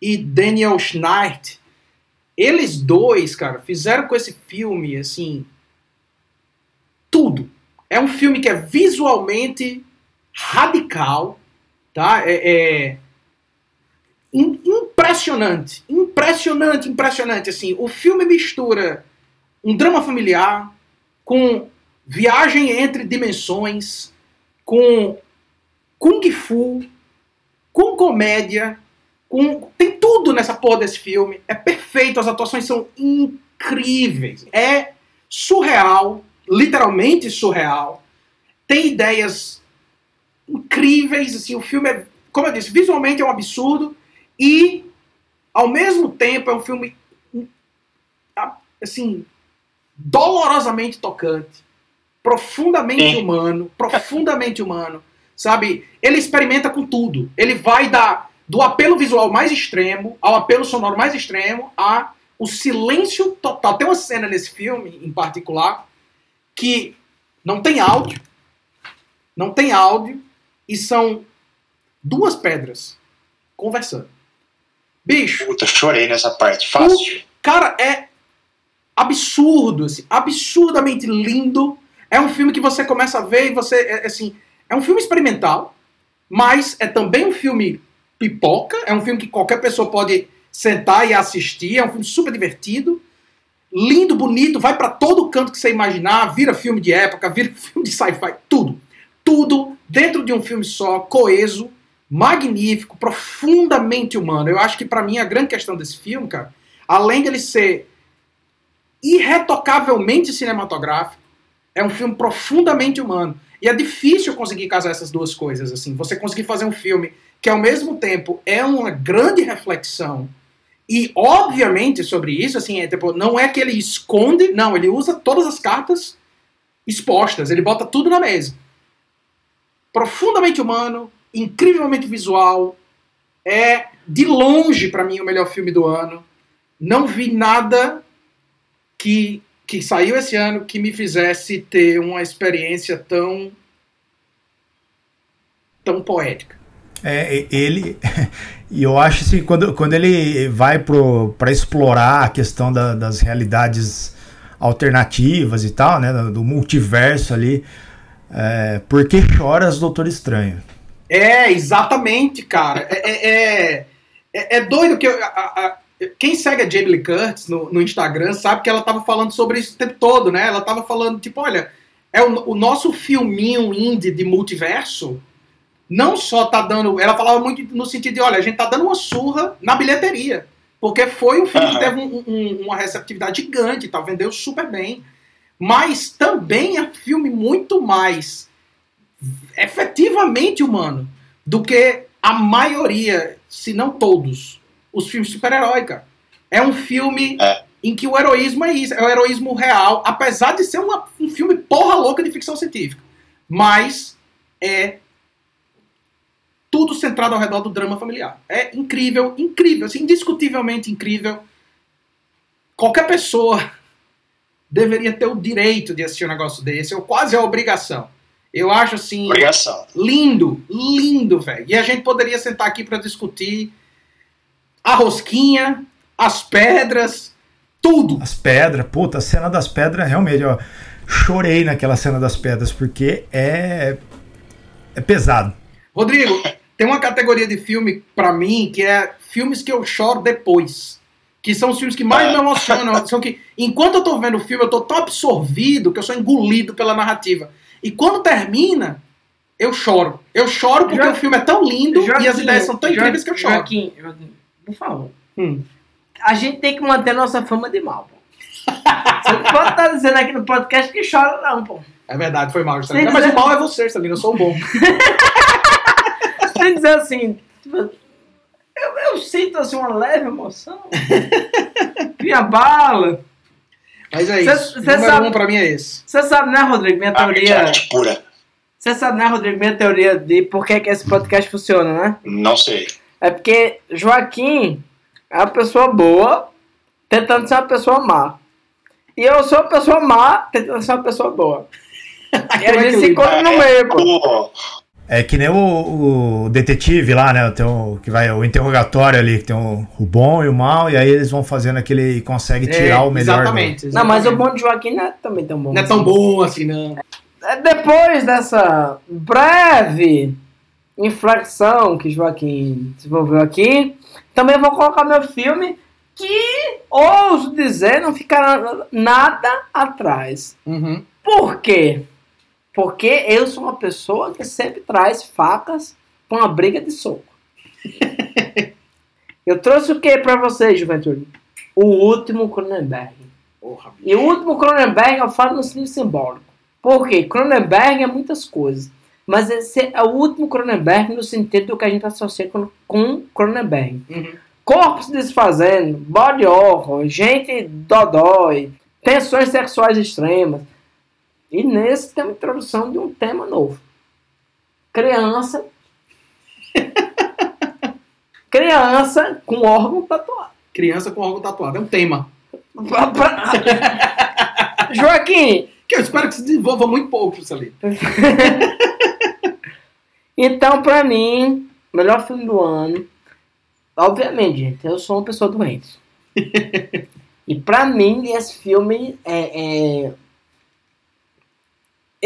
e Daniel Schneid. Eles dois, cara, fizeram com esse filme, assim, tudo. É um filme que é visualmente radical, tá? É, é impressionante, impressionante, impressionante. Assim, o filme mistura um drama familiar com viagem entre dimensões, com kung fu, com comédia, com tem tudo nessa porra desse filme. É perfeito, as atuações são incríveis. É surreal, literalmente surreal. Tem ideias incríveis, assim, o filme é, como eu disse, visualmente é um absurdo e ao mesmo tempo é um filme assim dolorosamente tocante profundamente é. humano, profundamente humano, sabe? Ele experimenta com tudo. Ele vai da, do apelo visual mais extremo ao apelo sonoro mais extremo a o silêncio total. Tem uma cena nesse filme, em particular, que não tem áudio, não tem áudio, e são duas pedras conversando. Bicho, Puta, chorei nessa parte. Fácil. cara, é absurdo, assim, absurdamente lindo. É um filme que você começa a ver e você, é, assim, é um filme experimental, mas é também um filme pipoca, é um filme que qualquer pessoa pode sentar e assistir, é um filme super divertido, lindo, bonito, vai pra todo canto que você imaginar, vira filme de época, vira filme de sci-fi, tudo. Tudo dentro de um filme só, coeso, magnífico, profundamente humano. Eu acho que pra mim a grande questão desse filme, cara, além dele ser irretocavelmente cinematográfico, é um filme profundamente humano. E é difícil conseguir casar essas duas coisas, assim. Você conseguir fazer um filme que, ao mesmo tempo, é uma grande reflexão e, obviamente, sobre isso, assim, é, tipo, não é que ele esconde, não, ele usa todas as cartas expostas, ele bota tudo na mesa. Profundamente humano, incrivelmente visual, é, de longe, pra mim, o melhor filme do ano. Não vi nada que, que saiu esse ano que me fizesse ter uma experiência tão tão poética. É, ele. E eu acho assim, quando, quando ele vai para explorar a questão da- das realidades alternativas e tal, né? Do multiverso ali. É, Por que choras, Doutor Estranho? É, exatamente, cara. É, é, é, é- é doido que eu- a- a- quem segue a Jamie Lee Curtis no, no Instagram sabe que ela tava falando sobre isso o tempo todo, né? Ela tava falando, tipo, olha, é o, o nosso filminho indie de multiverso não só tá dando. Ela falava muito no sentido de, olha, a gente tá dando uma surra na bilheteria. Porque foi um filme que Aham. teve um- um- uma receptividade gigante, tá? vendeu super bem. Mas também é filme muito mais efetivamente humano do que a maioria, se não todos, os filmes de super-herói, cara. É um filme É. em que o heroísmo é isso, é o heroísmo real, apesar de ser uma- um filme porra louca de ficção científica. Mas é tudo centrado ao redor do drama familiar. É incrível, incrível, assim, indiscutivelmente incrível. Qualquer pessoa deveria ter o direito de assistir um negócio desse, ou quase a obrigação. Eu acho assim Obrigação. lindo, lindo, velho. E a gente poderia sentar aqui para discutir a rosquinha, as pedras, tudo. As pedras, puta, a cena das pedras, realmente, ó. Chorei naquela cena das pedras, porque é. É pesado. Rodrigo, tem uma categoria de filme pra mim que é filmes que eu choro depois. Que são os filmes que mais me emocionam. São que, enquanto eu tô vendo o filme, eu tô tão absorvido que eu sou engolido pela narrativa. E quando termina, eu choro. Eu choro porque Jo- o filme é tão lindo e as Joaquim, ideias são tão Jo- incríveis que eu choro. Joaquim, Joaquim, por favor. Hum. A gente tem que manter nossa fama de mal, pô. Você não pode estar dizendo aqui no podcast que chora, não, pô. É verdade, foi mal, Stalina. Mas dizer- o mal é você, Stalina, eu sou o bom. Que dizer assim. tipo, Eu, eu sinto assim uma leve emoção. Minha bala. Mas é Cê- isso. cê o número sabe- um pra mim é esse. Você sabe, né, Rodrigo? Minha teoria. arte pura. Você sabe, né, Rodrigo? Minha teoria de por que, que esse podcast funciona, né? Não sei. É porque Joaquim é uma pessoa boa tentando ser uma pessoa má. E eu sou uma pessoa má tentando ser uma pessoa boa. E a gente se encontra no meio, pô. É que nem o, o detetive lá, né? Tem o, que vai, o interrogatório ali, que tem o, o bom e o mal, e aí eles vão fazendo aquele. e consegue tirar o melhor. do- Exatamente. Não, mas o exatamente. bom de Joaquim não é também tão bom. Não é tão assim. bom assim, não. É, Depois dessa breve inflexão que Joaquim desenvolveu aqui, também vou colocar meu filme que, ouso dizer, não ficará nada atrás. Uhum. Por quê? Porque eu sou uma pessoa que sempre traz facas com a briga de soco. eu trouxe o que pra vocês, juventude? O último Cronenberg. Porra. E o último Cronenberg eu falo no sentido simbólico. Por quê? Cronenberg é muitas coisas. Mas esse é o último Cronenberg no sentido do que a gente associa com, com Cronenberg. Uhum. Corpos desfazendo, body horror, gente dodói, tensões sexuais extremas. E nesse tem uma introdução de um tema novo. Criança. criança com órgão tatuado. Criança com algo tatuado. É um tema. Joaquim, Que eu espero que se desenvolva muito pouco isso ali. então pra mim, melhor filme do ano. Obviamente, gente, eu sou uma pessoa doente. e pra mim, esse filme é. é-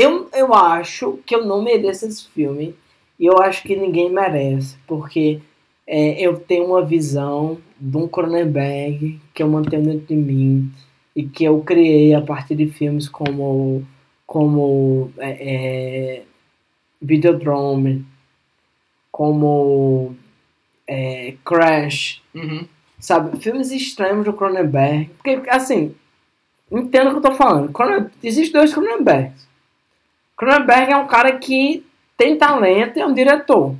Eu, eu acho que eu não mereço esse filme. E eu acho que ninguém merece. Porque é, eu tenho uma visão de um Cronenberg que eu mantenho dentro de mim. E que eu criei a partir de filmes como. Como. É, é, Videodrome. Como. é, Crash. Uhum. Sabe? Filmes extremos do Cronenberg. Porque, assim, entenda o que eu tô falando. Existem dois Cronenbergs. Cronenberg é um cara que tem talento e é um diretor.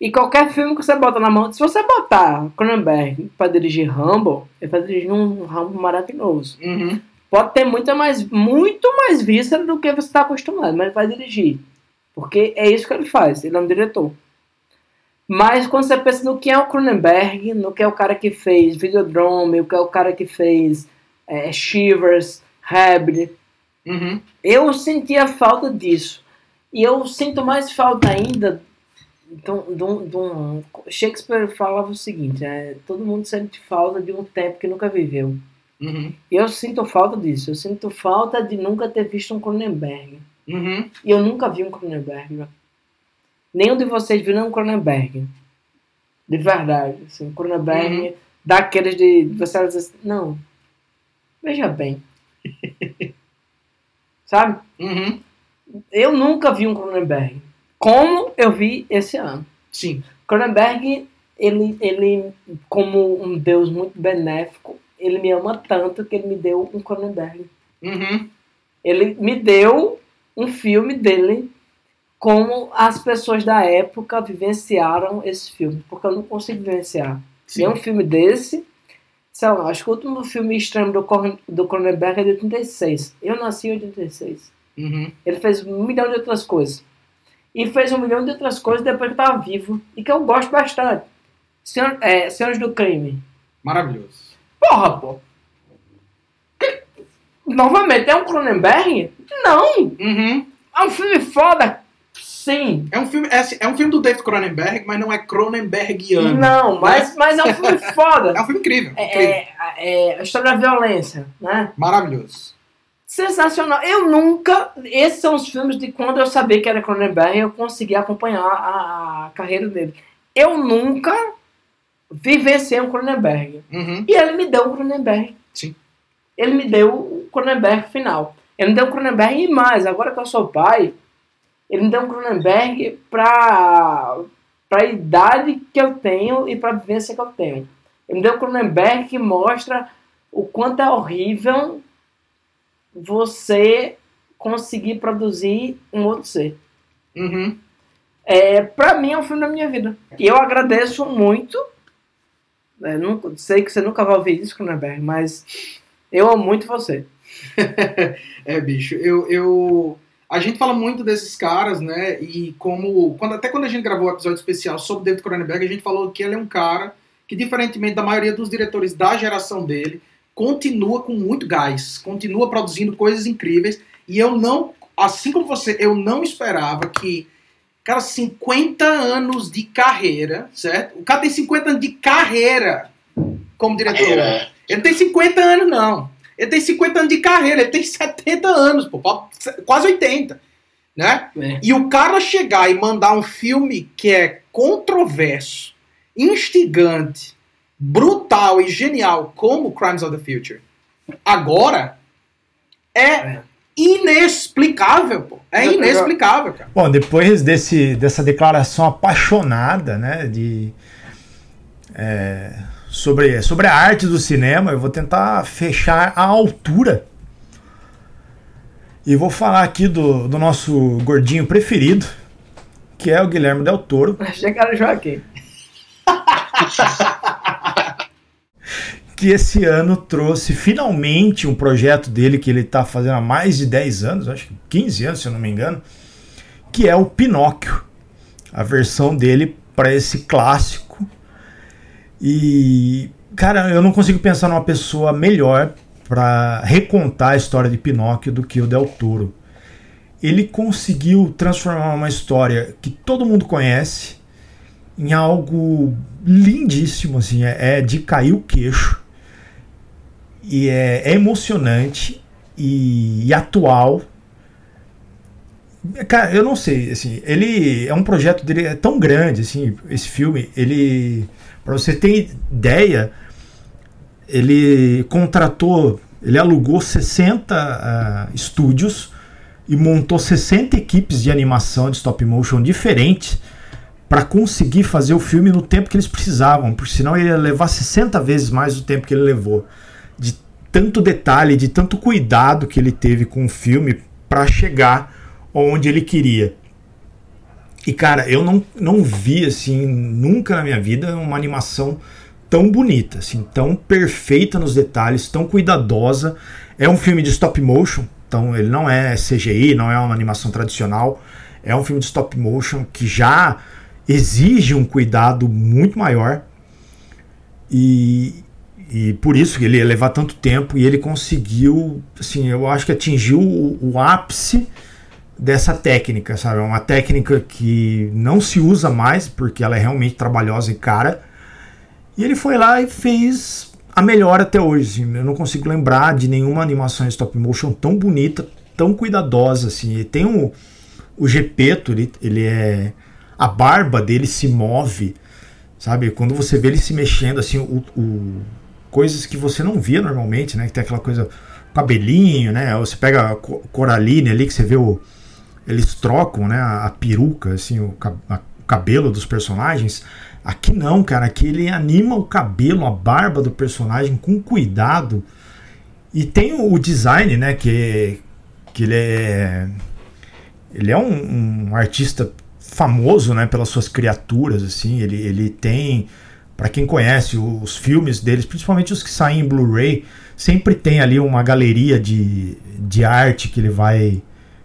E qualquer filme que você bota na mão, se você botar Cronenberg pra dirigir Rambo, ele vai dirigir um Rambo maravilhoso. Uhum. Pode ter muita mais, muito mais víscera do que você está acostumado, mas ele vai dirigir. Porque é isso que ele faz, ele é um diretor. Mas quando você pensa no que é o Cronenberg, no que é o cara que fez Videodrome, o que é o cara que fez é, Shivers, Habit, Uhum. eu sentia falta disso. E eu sinto mais falta ainda de um- Shakespeare falava o seguinte, é, todo mundo sente falta de um tempo que nunca viveu. Uhum. Eu sinto falta disso. Eu sinto falta de nunca ter visto um Cronenberg. Uhum. E eu nunca vi um Cronenberg. né? Nenhum de vocês viu um Cronenberg. De verdade. Assim, um Cronenberg Uhum. daqueles de. Você assim, não. Veja bem. Sabe? Uhum. Eu nunca vi um Cronenberg. Como eu vi esse ano. Sim. Cronenberg, ele, ele, como um deus muito benéfico, ele me ama tanto que ele me deu um Cronenberg. Uhum. Ele me deu um filme dele como as pessoas da época vivenciaram esse filme, porque eu não consigo vivenciar. Sim. Nenhum filme desse. Sei lá, acho que o último filme extremo do, do Cronenberg é de 86. Eu nasci em 86. Uhum. Ele fez um milhão de outras coisas. E fez um milhão de outras coisas depois que estava vivo. E que eu gosto bastante. Senhor, é, Senhores do Crime. Maravilhoso. Porra, pô. Que- Novamente, é um Cronenberg? Não! Uhum. É um filme foda? Sim. É um filme, é, assim, é um filme do David Cronenberg, mas não é Cronenbergiano. Não, mas, mas é um filme foda. É um filme incrível. incrível. É, é, é a história da violência, né? Maravilhoso. Sensacional. Eu nunca. Esses são os filmes de quando eu sabia que era Cronenberg eu consegui acompanhar a, a carreira dele. Eu nunca vivenciei um Cronenberg. Uhum. E ele me deu um Cronenberg. Sim. Ele me deu o Cronenberg final. Ele me deu um Cronenberg e mais. Agora que eu sou pai, ele me deu um Cronenberg pra, pra idade que eu tenho e pra vivência que eu tenho. Ele me deu um Cronenberg que mostra o quanto é horrível você conseguir produzir um outro ser. Uhum. É, pra mim é um filme da minha vida. E eu agradeço muito. É, nunca, sei que você nunca vai ouvir isso, Cronenberg, mas eu amo muito você. É, bicho, eu, eu. A gente fala muito desses caras, né? E como. Quando, até quando a gente gravou o episódio especial sobre David Cronenberg, a gente falou que ele é um cara que, diferentemente da maioria dos diretores da geração dele, continua com muito gás, continua produzindo coisas incríveis. E eu não. Assim como você, eu não esperava que. Cara, 50 anos de carreira, certo? O cara tem 50 anos de carreira como diretor. Carreira. Ele tem 50 anos, não. Ele tem 50 anos de carreira, ele tem 70 anos, pô, quase 80. Né? É. E o cara chegar e mandar um filme que é controverso, instigante, brutal e genial, como Crimes of the Future, agora é É. inexplicável, pô. É inexplicável, cara. Bom, depois desse, dessa declaração apaixonada, né, de é, sobre, sobre a arte do cinema, eu vou tentar fechar a altura e vou falar aqui do, do nosso gordinho preferido, que é o Guilherme Del Toro, Achei que era o Joaquim. que esse ano trouxe finalmente um projeto dele que ele está fazendo há mais de 10 anos, acho que 15 anos, se eu não me engano, que é o Pinóquio, a versão dele para esse clássico. E Cara, eu não consigo pensar numa pessoa melhor para recontar a história de Pinóquio do que o Del Toro. Ele conseguiu transformar uma história que todo mundo conhece em algo lindíssimo, assim, é, é de cair o queixo e é, é emocionante e, e, atual. Cara, eu não sei, assim, ele é um projeto dele é tão grande, assim, esse filme, ele, para você ter ideia, ele contratou, ele alugou 60 uh, estúdios e montou 60 equipes de animação de stop motion diferentes para conseguir fazer o filme no tempo que eles precisavam, porque senão ele ia levar 60 vezes mais o tempo que ele levou. De tanto detalhe, de tanto cuidado que ele teve com o filme para chegar onde ele queria. E cara, eu não, não vi assim nunca na minha vida uma animação tão bonita, assim, tão perfeita nos detalhes, tão cuidadosa. É um filme de stop motion, então ele não é CGI, não é uma animação tradicional. É um filme de stop motion que já exige um cuidado muito maior. E, e por isso que ele ia levar tanto tempo e ele conseguiu, assim, eu acho que atingiu o, o ápice dessa técnica, sabe? É uma técnica que não se usa mais porque ela é realmente trabalhosa e cara e ele foi lá e fez a melhor até hoje. Eu não consigo lembrar de nenhuma animação stop motion tão bonita, tão cuidadosa assim. E tem o, o Gepeto, ele, ele é a barba dele se move, sabe? Quando você vê ele se mexendo assim, o, o coisas que você não via normalmente, né? Que tem aquela coisa cabelinho, né? Ou você pega a Coraline ali que você vê o eles trocam, né, a, a peruca assim, o, a, o cabelo dos personagens Aqui não, cara. Aqui ele anima o cabelo, a barba do personagem com cuidado. E tem o design, né? Que, que ele é. Ele é um, um artista famoso, né? Pelas suas criaturas, assim. Ele, ele tem. para quem conhece os filmes deles, principalmente os que saem em Blu-ray, sempre tem ali uma galeria de, de arte que ele vai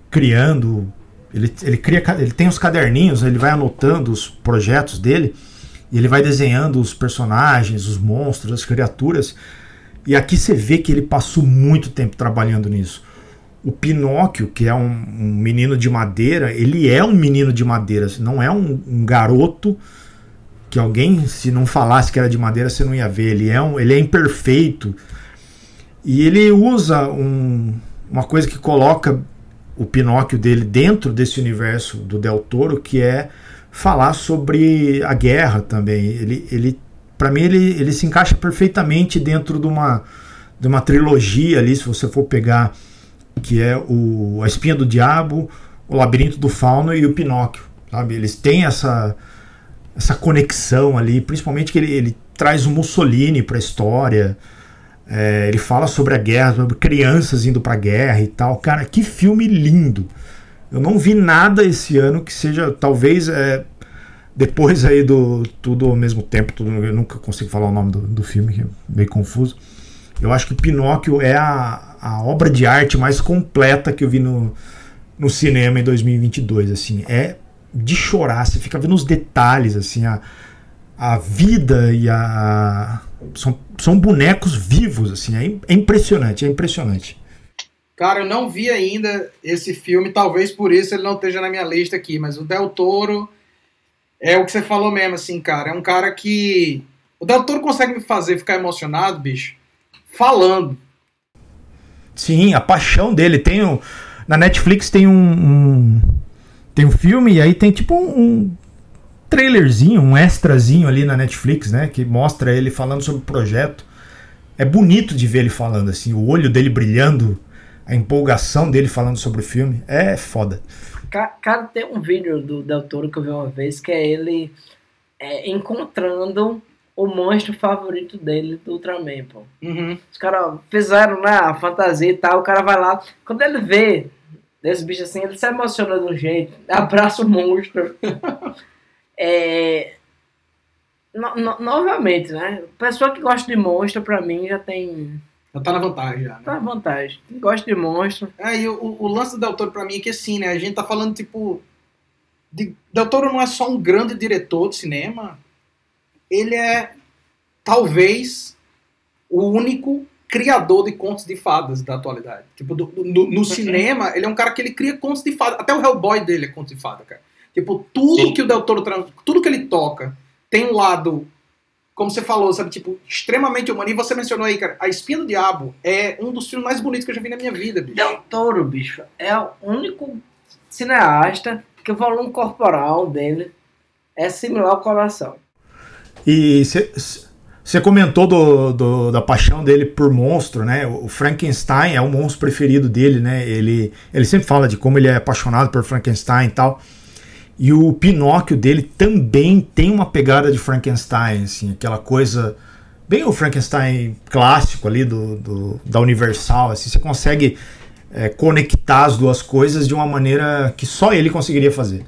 criando. Ele, ele, cria, ele tem os caderninhos, ele vai anotando os projetos dele. E ele vai desenhando os personagens, os monstros, as criaturas. E aqui você vê que ele passou muito tempo trabalhando nisso. O Pinóquio, que é um, um menino de madeira, ele é um menino de madeira, não é um, um, garoto que alguém, se não falasse que era de madeira, você não ia ver. Ele é, um, ele é imperfeito. E ele usa um, uma coisa que coloca o Pinóquio dele dentro desse universo do Del Toro, que é falar sobre a guerra também. Ele, ele para mim, ele, ele se encaixa perfeitamente dentro de uma, de uma trilogia ali, se você for pegar, que é o A Espinha do Diabo, O Labirinto do Fauno e o Pinóquio. Sabe? Eles têm essa, essa conexão ali, principalmente que ele, ele traz o Mussolini para a história. É, ele fala sobre a guerra, sobre crianças indo para a guerra e tal. Cara, que filme lindo! Eu não vi nada esse ano que seja, talvez, é, depois aí do Tudo ao mesmo tempo, tudo, eu nunca consigo falar o nome do, do filme, que é meio confuso. Eu acho que Pinóquio é a, a obra de arte mais completa que eu vi no, no cinema em 2022. Assim, é de chorar, você fica vendo os detalhes, assim, a, a vida e a. São, são bonecos vivos, assim, é, é impressionante, é impressionante. Cara, eu não vi ainda esse filme, talvez por isso ele não esteja na minha lista aqui, mas o Del Toro é o que você falou mesmo, assim, cara. É um cara que. O Del Toro consegue me fazer ficar emocionado, bicho, falando. Sim, a paixão dele. Tem o... Na Netflix tem um, um, Tem um filme e aí tem tipo um, um trailerzinho, um extrazinho ali na Netflix, né? Que mostra ele falando sobre o projeto. É bonito de ver ele falando, assim, o olho dele brilhando a empolgação dele falando sobre o filme é foda. Cara, tem um vídeo do Del Toro que eu vi uma vez que é ele é, encontrando o monstro favorito dele do Ultraman, pô. Uhum. Os caras fizeram né, a fantasia e tal, o cara vai lá. Quando ele vê esse bicho assim, ele se emociona de um jeito, abraça o monstro. é, no, no, novamente, né? Pessoa que gosta de monstro, pra mim, já tem já tá na vantagem já. Né? Tá na vantagem. Quem gosta de monstro. É, e o, o lance do Del Toro pra mim é que assim, né? A gente tá falando, tipo. De, Del Toro não é só um grande diretor de cinema. Ele é, talvez, o único criador de contos de fadas da atualidade. Tipo, do- no, no cinema, ele é um cara que ele cria contos de fadas. Até o Hellboy dele é conto de fada, cara. Tipo, tudo Sim. que o Del Toro tudo que ele toca tem um lado, como você falou, sabe, tipo, extremamente humano. E você mencionou aí, cara, A Espinha do Diabo é um dos filmes mais bonitos que eu já vi na minha vida, bicho. Del Toro, bicho, é o único cineasta que o volume corporal dele é similar ao coração. E você comentou do, do- da paixão dele por monstro, né? O Frankenstein é o monstro preferido dele, né? Ele, ele sempre fala de como ele é apaixonado por Frankenstein e tal. E o Pinóquio dele também tem uma pegada de Frankenstein, assim, aquela coisa bem o Frankenstein clássico ali do, do- da Universal, assim, você consegue é, conectar as duas coisas de uma maneira que só ele conseguiria fazer.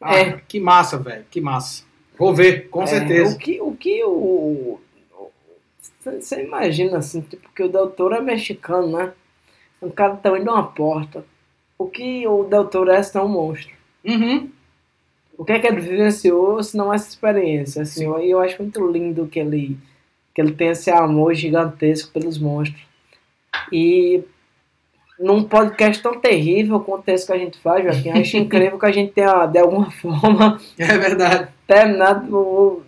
Ah, É. Que massa, velho. Que massa. Vou ver, com É, certeza. O que o. Que o você imagina assim, tipo, que o Del Toro é mexicano, né? Um cara também de uma porta. O que o Del Toro é senão um monstro? Uhum. O que é que ele vivenciou se não essa experiência? Assim, eu, eu acho muito lindo que ele, que ele tem esse amor gigantesco pelos monstros. E num podcast tão terrível quanto esse que a gente faz, Joaquim, eu acho incrível que a gente tenha, de alguma forma, É verdade. terminado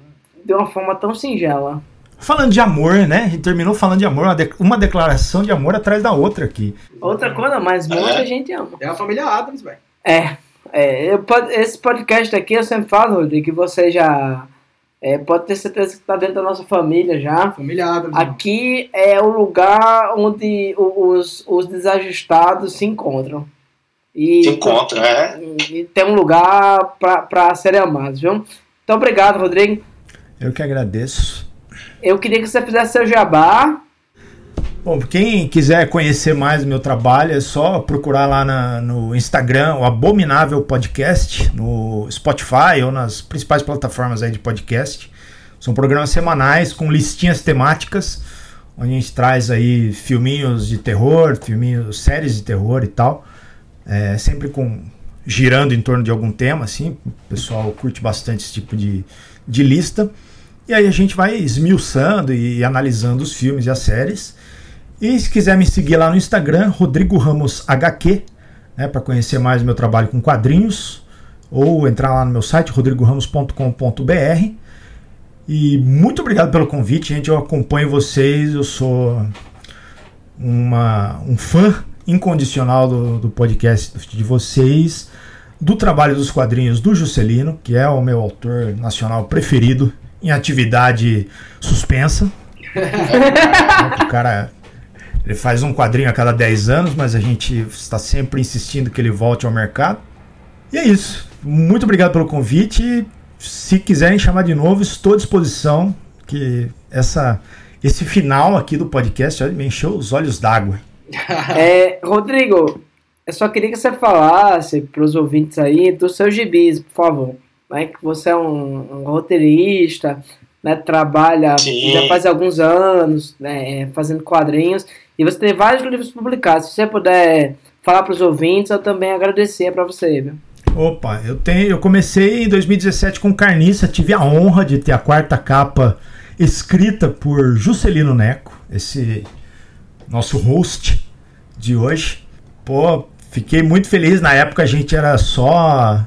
de uma forma tão singela. Falando de amor, né? A gente terminou falando de amor, uma, de- uma declaração de amor atrás da outra aqui. Outra coisa, mas É. muita gente ama. É a família Adams, velho. É, é eu, esse podcast aqui eu sempre falo, Rodrigo, que você já é, pode ter certeza que está dentro da nossa família já. Família Adams. Aqui é o lugar onde os, os desajustados se encontram. E, Se encontra, é. e tem um lugar para serem amados, viu? Então, obrigado, Rodrigo. Eu que agradeço. Eu queria que você fizesse seu jabá. Bom, quem quiser conhecer mais do meu trabalho é só procurar lá na- no Instagram, o Abominável Podcast, no Spotify ou nas principais plataformas aí de podcast. São programas semanais com listinhas temáticas, onde a gente traz aí filminhos de terror, filminhos, séries de terror e tal. É, sempre com girando em torno de algum tema, assim. O pessoal curte bastante esse tipo de, de lista. E aí a gente vai esmiuçando e analisando os filmes e as séries. E se quiser me seguir lá no Instagram, Rodrigo Ramos HQ, né, para conhecer mais meu trabalho com quadrinhos, ou entrar lá no meu site rodrigoramos.com.br. E muito obrigado pelo convite, gente. Eu acompanho vocês, eu sou uma, um fã incondicional do, do podcast de vocês, do trabalho dos quadrinhos do Juscelino, que é o meu autor nacional preferido em atividade suspensa. o cara ele faz um quadrinho a cada 10 anos, mas a gente está sempre insistindo que ele volte ao mercado. E é isso. Muito obrigado pelo convite. Se quiserem chamar de novo, estou à disposição. Que essa, esse final aqui do podcast olha, me encheu os olhos d'água. É, Rodrigo, eu só queria que você falasse para os ouvintes aí dos seus gibis, por favor. Né? Que você é um, um roteirista, né? trabalha Sim. já faz alguns anos né? fazendo quadrinhos, e você tem vários livros publicados. Se você puder falar para os ouvintes, eu também agradecer para você. Viu? Opa, eu tenho, eu comecei em 2017 com Carniça, tive a honra de ter a quarta capa escrita por Juscelino Neco, esse nosso host de hoje. Pô, fiquei muito feliz. Na época a gente era só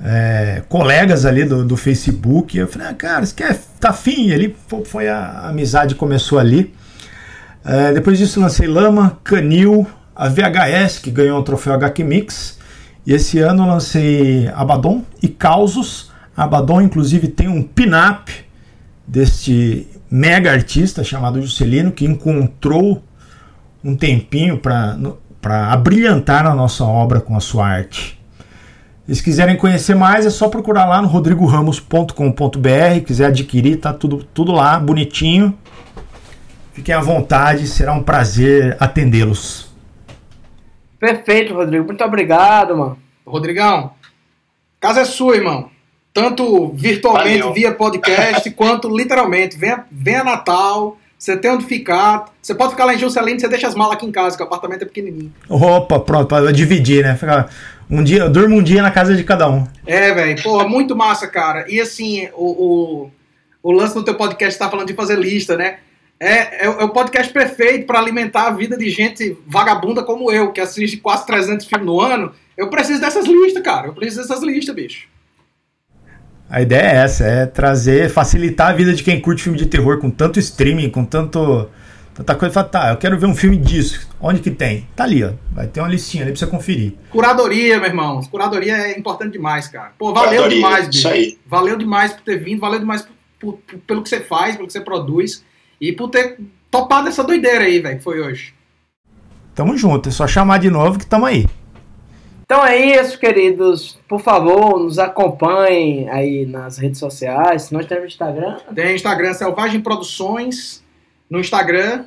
é, colegas ali do, do Facebook. Eu falei, ah, cara, você quer, tá afim? E ali pô, foi a amizade começou ali. É, depois disso lancei Lama, Canil, a VHS, que ganhou o troféu HQ Mix. E esse ano lancei Abaddon e Causos. Abaddon, inclusive, tem um pin-up deste mega artista chamado Juscelino, que encontrou um tempinho para abrilhantar a nossa obra com a sua arte. Se quiserem conhecer mais, é só procurar lá no rodrigoramos.com.br. Quiser adquirir, tá tudo, tudo lá, bonitinho. Fiquem à vontade, será um prazer atendê-los. Perfeito, Rodrigo. Muito obrigado, mano. Rodrigão, casa é sua, irmão. Tanto virtualmente Valeu. via podcast, quanto literalmente. Venha, venha Natal, você tem onde ficar. Você pode ficar lá em Juscelino, você deixa as malas aqui em casa, que o apartamento é pequenininho. Opa, pronto, para dividir, né? Fica um dia, eu durmo um dia na casa de cada um. É, velho. Porra, muito massa, cara. E assim, o, o, o lance do teu podcast tá falando de fazer lista, né? É, é, o- é o podcast perfeito para alimentar a vida de gente vagabunda como eu, que assiste quase 300 filmes no ano. Eu preciso dessas listas, cara. Eu preciso dessas listas, bicho. A ideia é essa, é trazer, facilitar a vida de quem curte filme de terror com tanto streaming, com tanto tanta coisa. Fala, tá, eu quero ver um filme disso. Onde que tem? Tá ali, ó. Vai ter uma listinha ali pra você conferir. Curadoria, meu irmão. Curadoria é importante demais, cara. Pô, valeu Curadoria, demais, bicho. isso aí. Valeu demais por ter vindo, valeu demais por- por- por- pelo que você faz, pelo que você produz e por ter topado essa doideira aí, velho, que foi hoje. Tamo junto, é só chamar de novo que tamo aí. Então é isso, queridos. Por favor, nos acompanhem aí nas redes sociais. Nós temos Instagram. Tem Instagram Selvagem Produções no Instagram.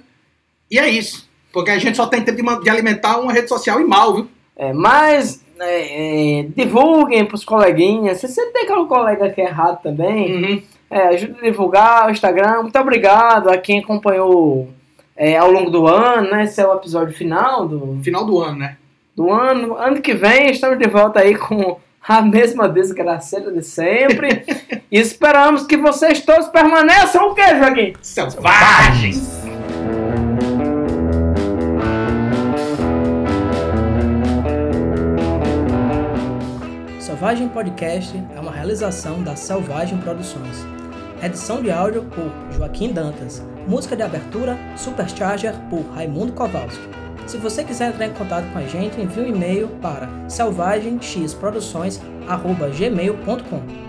E é isso. Porque a gente só tem tempo de de alimentar uma rede social e mal, viu? É, mas é, é, divulguem pros coleguinhas. Você sempre tem aquele colega que é errado também. Uhum. É, ajuda a divulgar o Instagram. Muito obrigado a quem acompanhou é, ao longo do ano, né? Esse é o episódio final do, final do ano, né? do ano. Ano que vem estamos de volta aí com a mesma desgraceira de sempre. e esperamos que vocês todos permaneçam o quê, Joaquim? Selvagens! Selvagem Podcast é uma realização da Selvagem Produções. Edição de áudio por Joaquim Dantas. Música de abertura Supercharger por Raimundo Kowalski. Se você quiser entrar em contato com a gente, envie um e-mail para selvagemxproduções@gmail.com.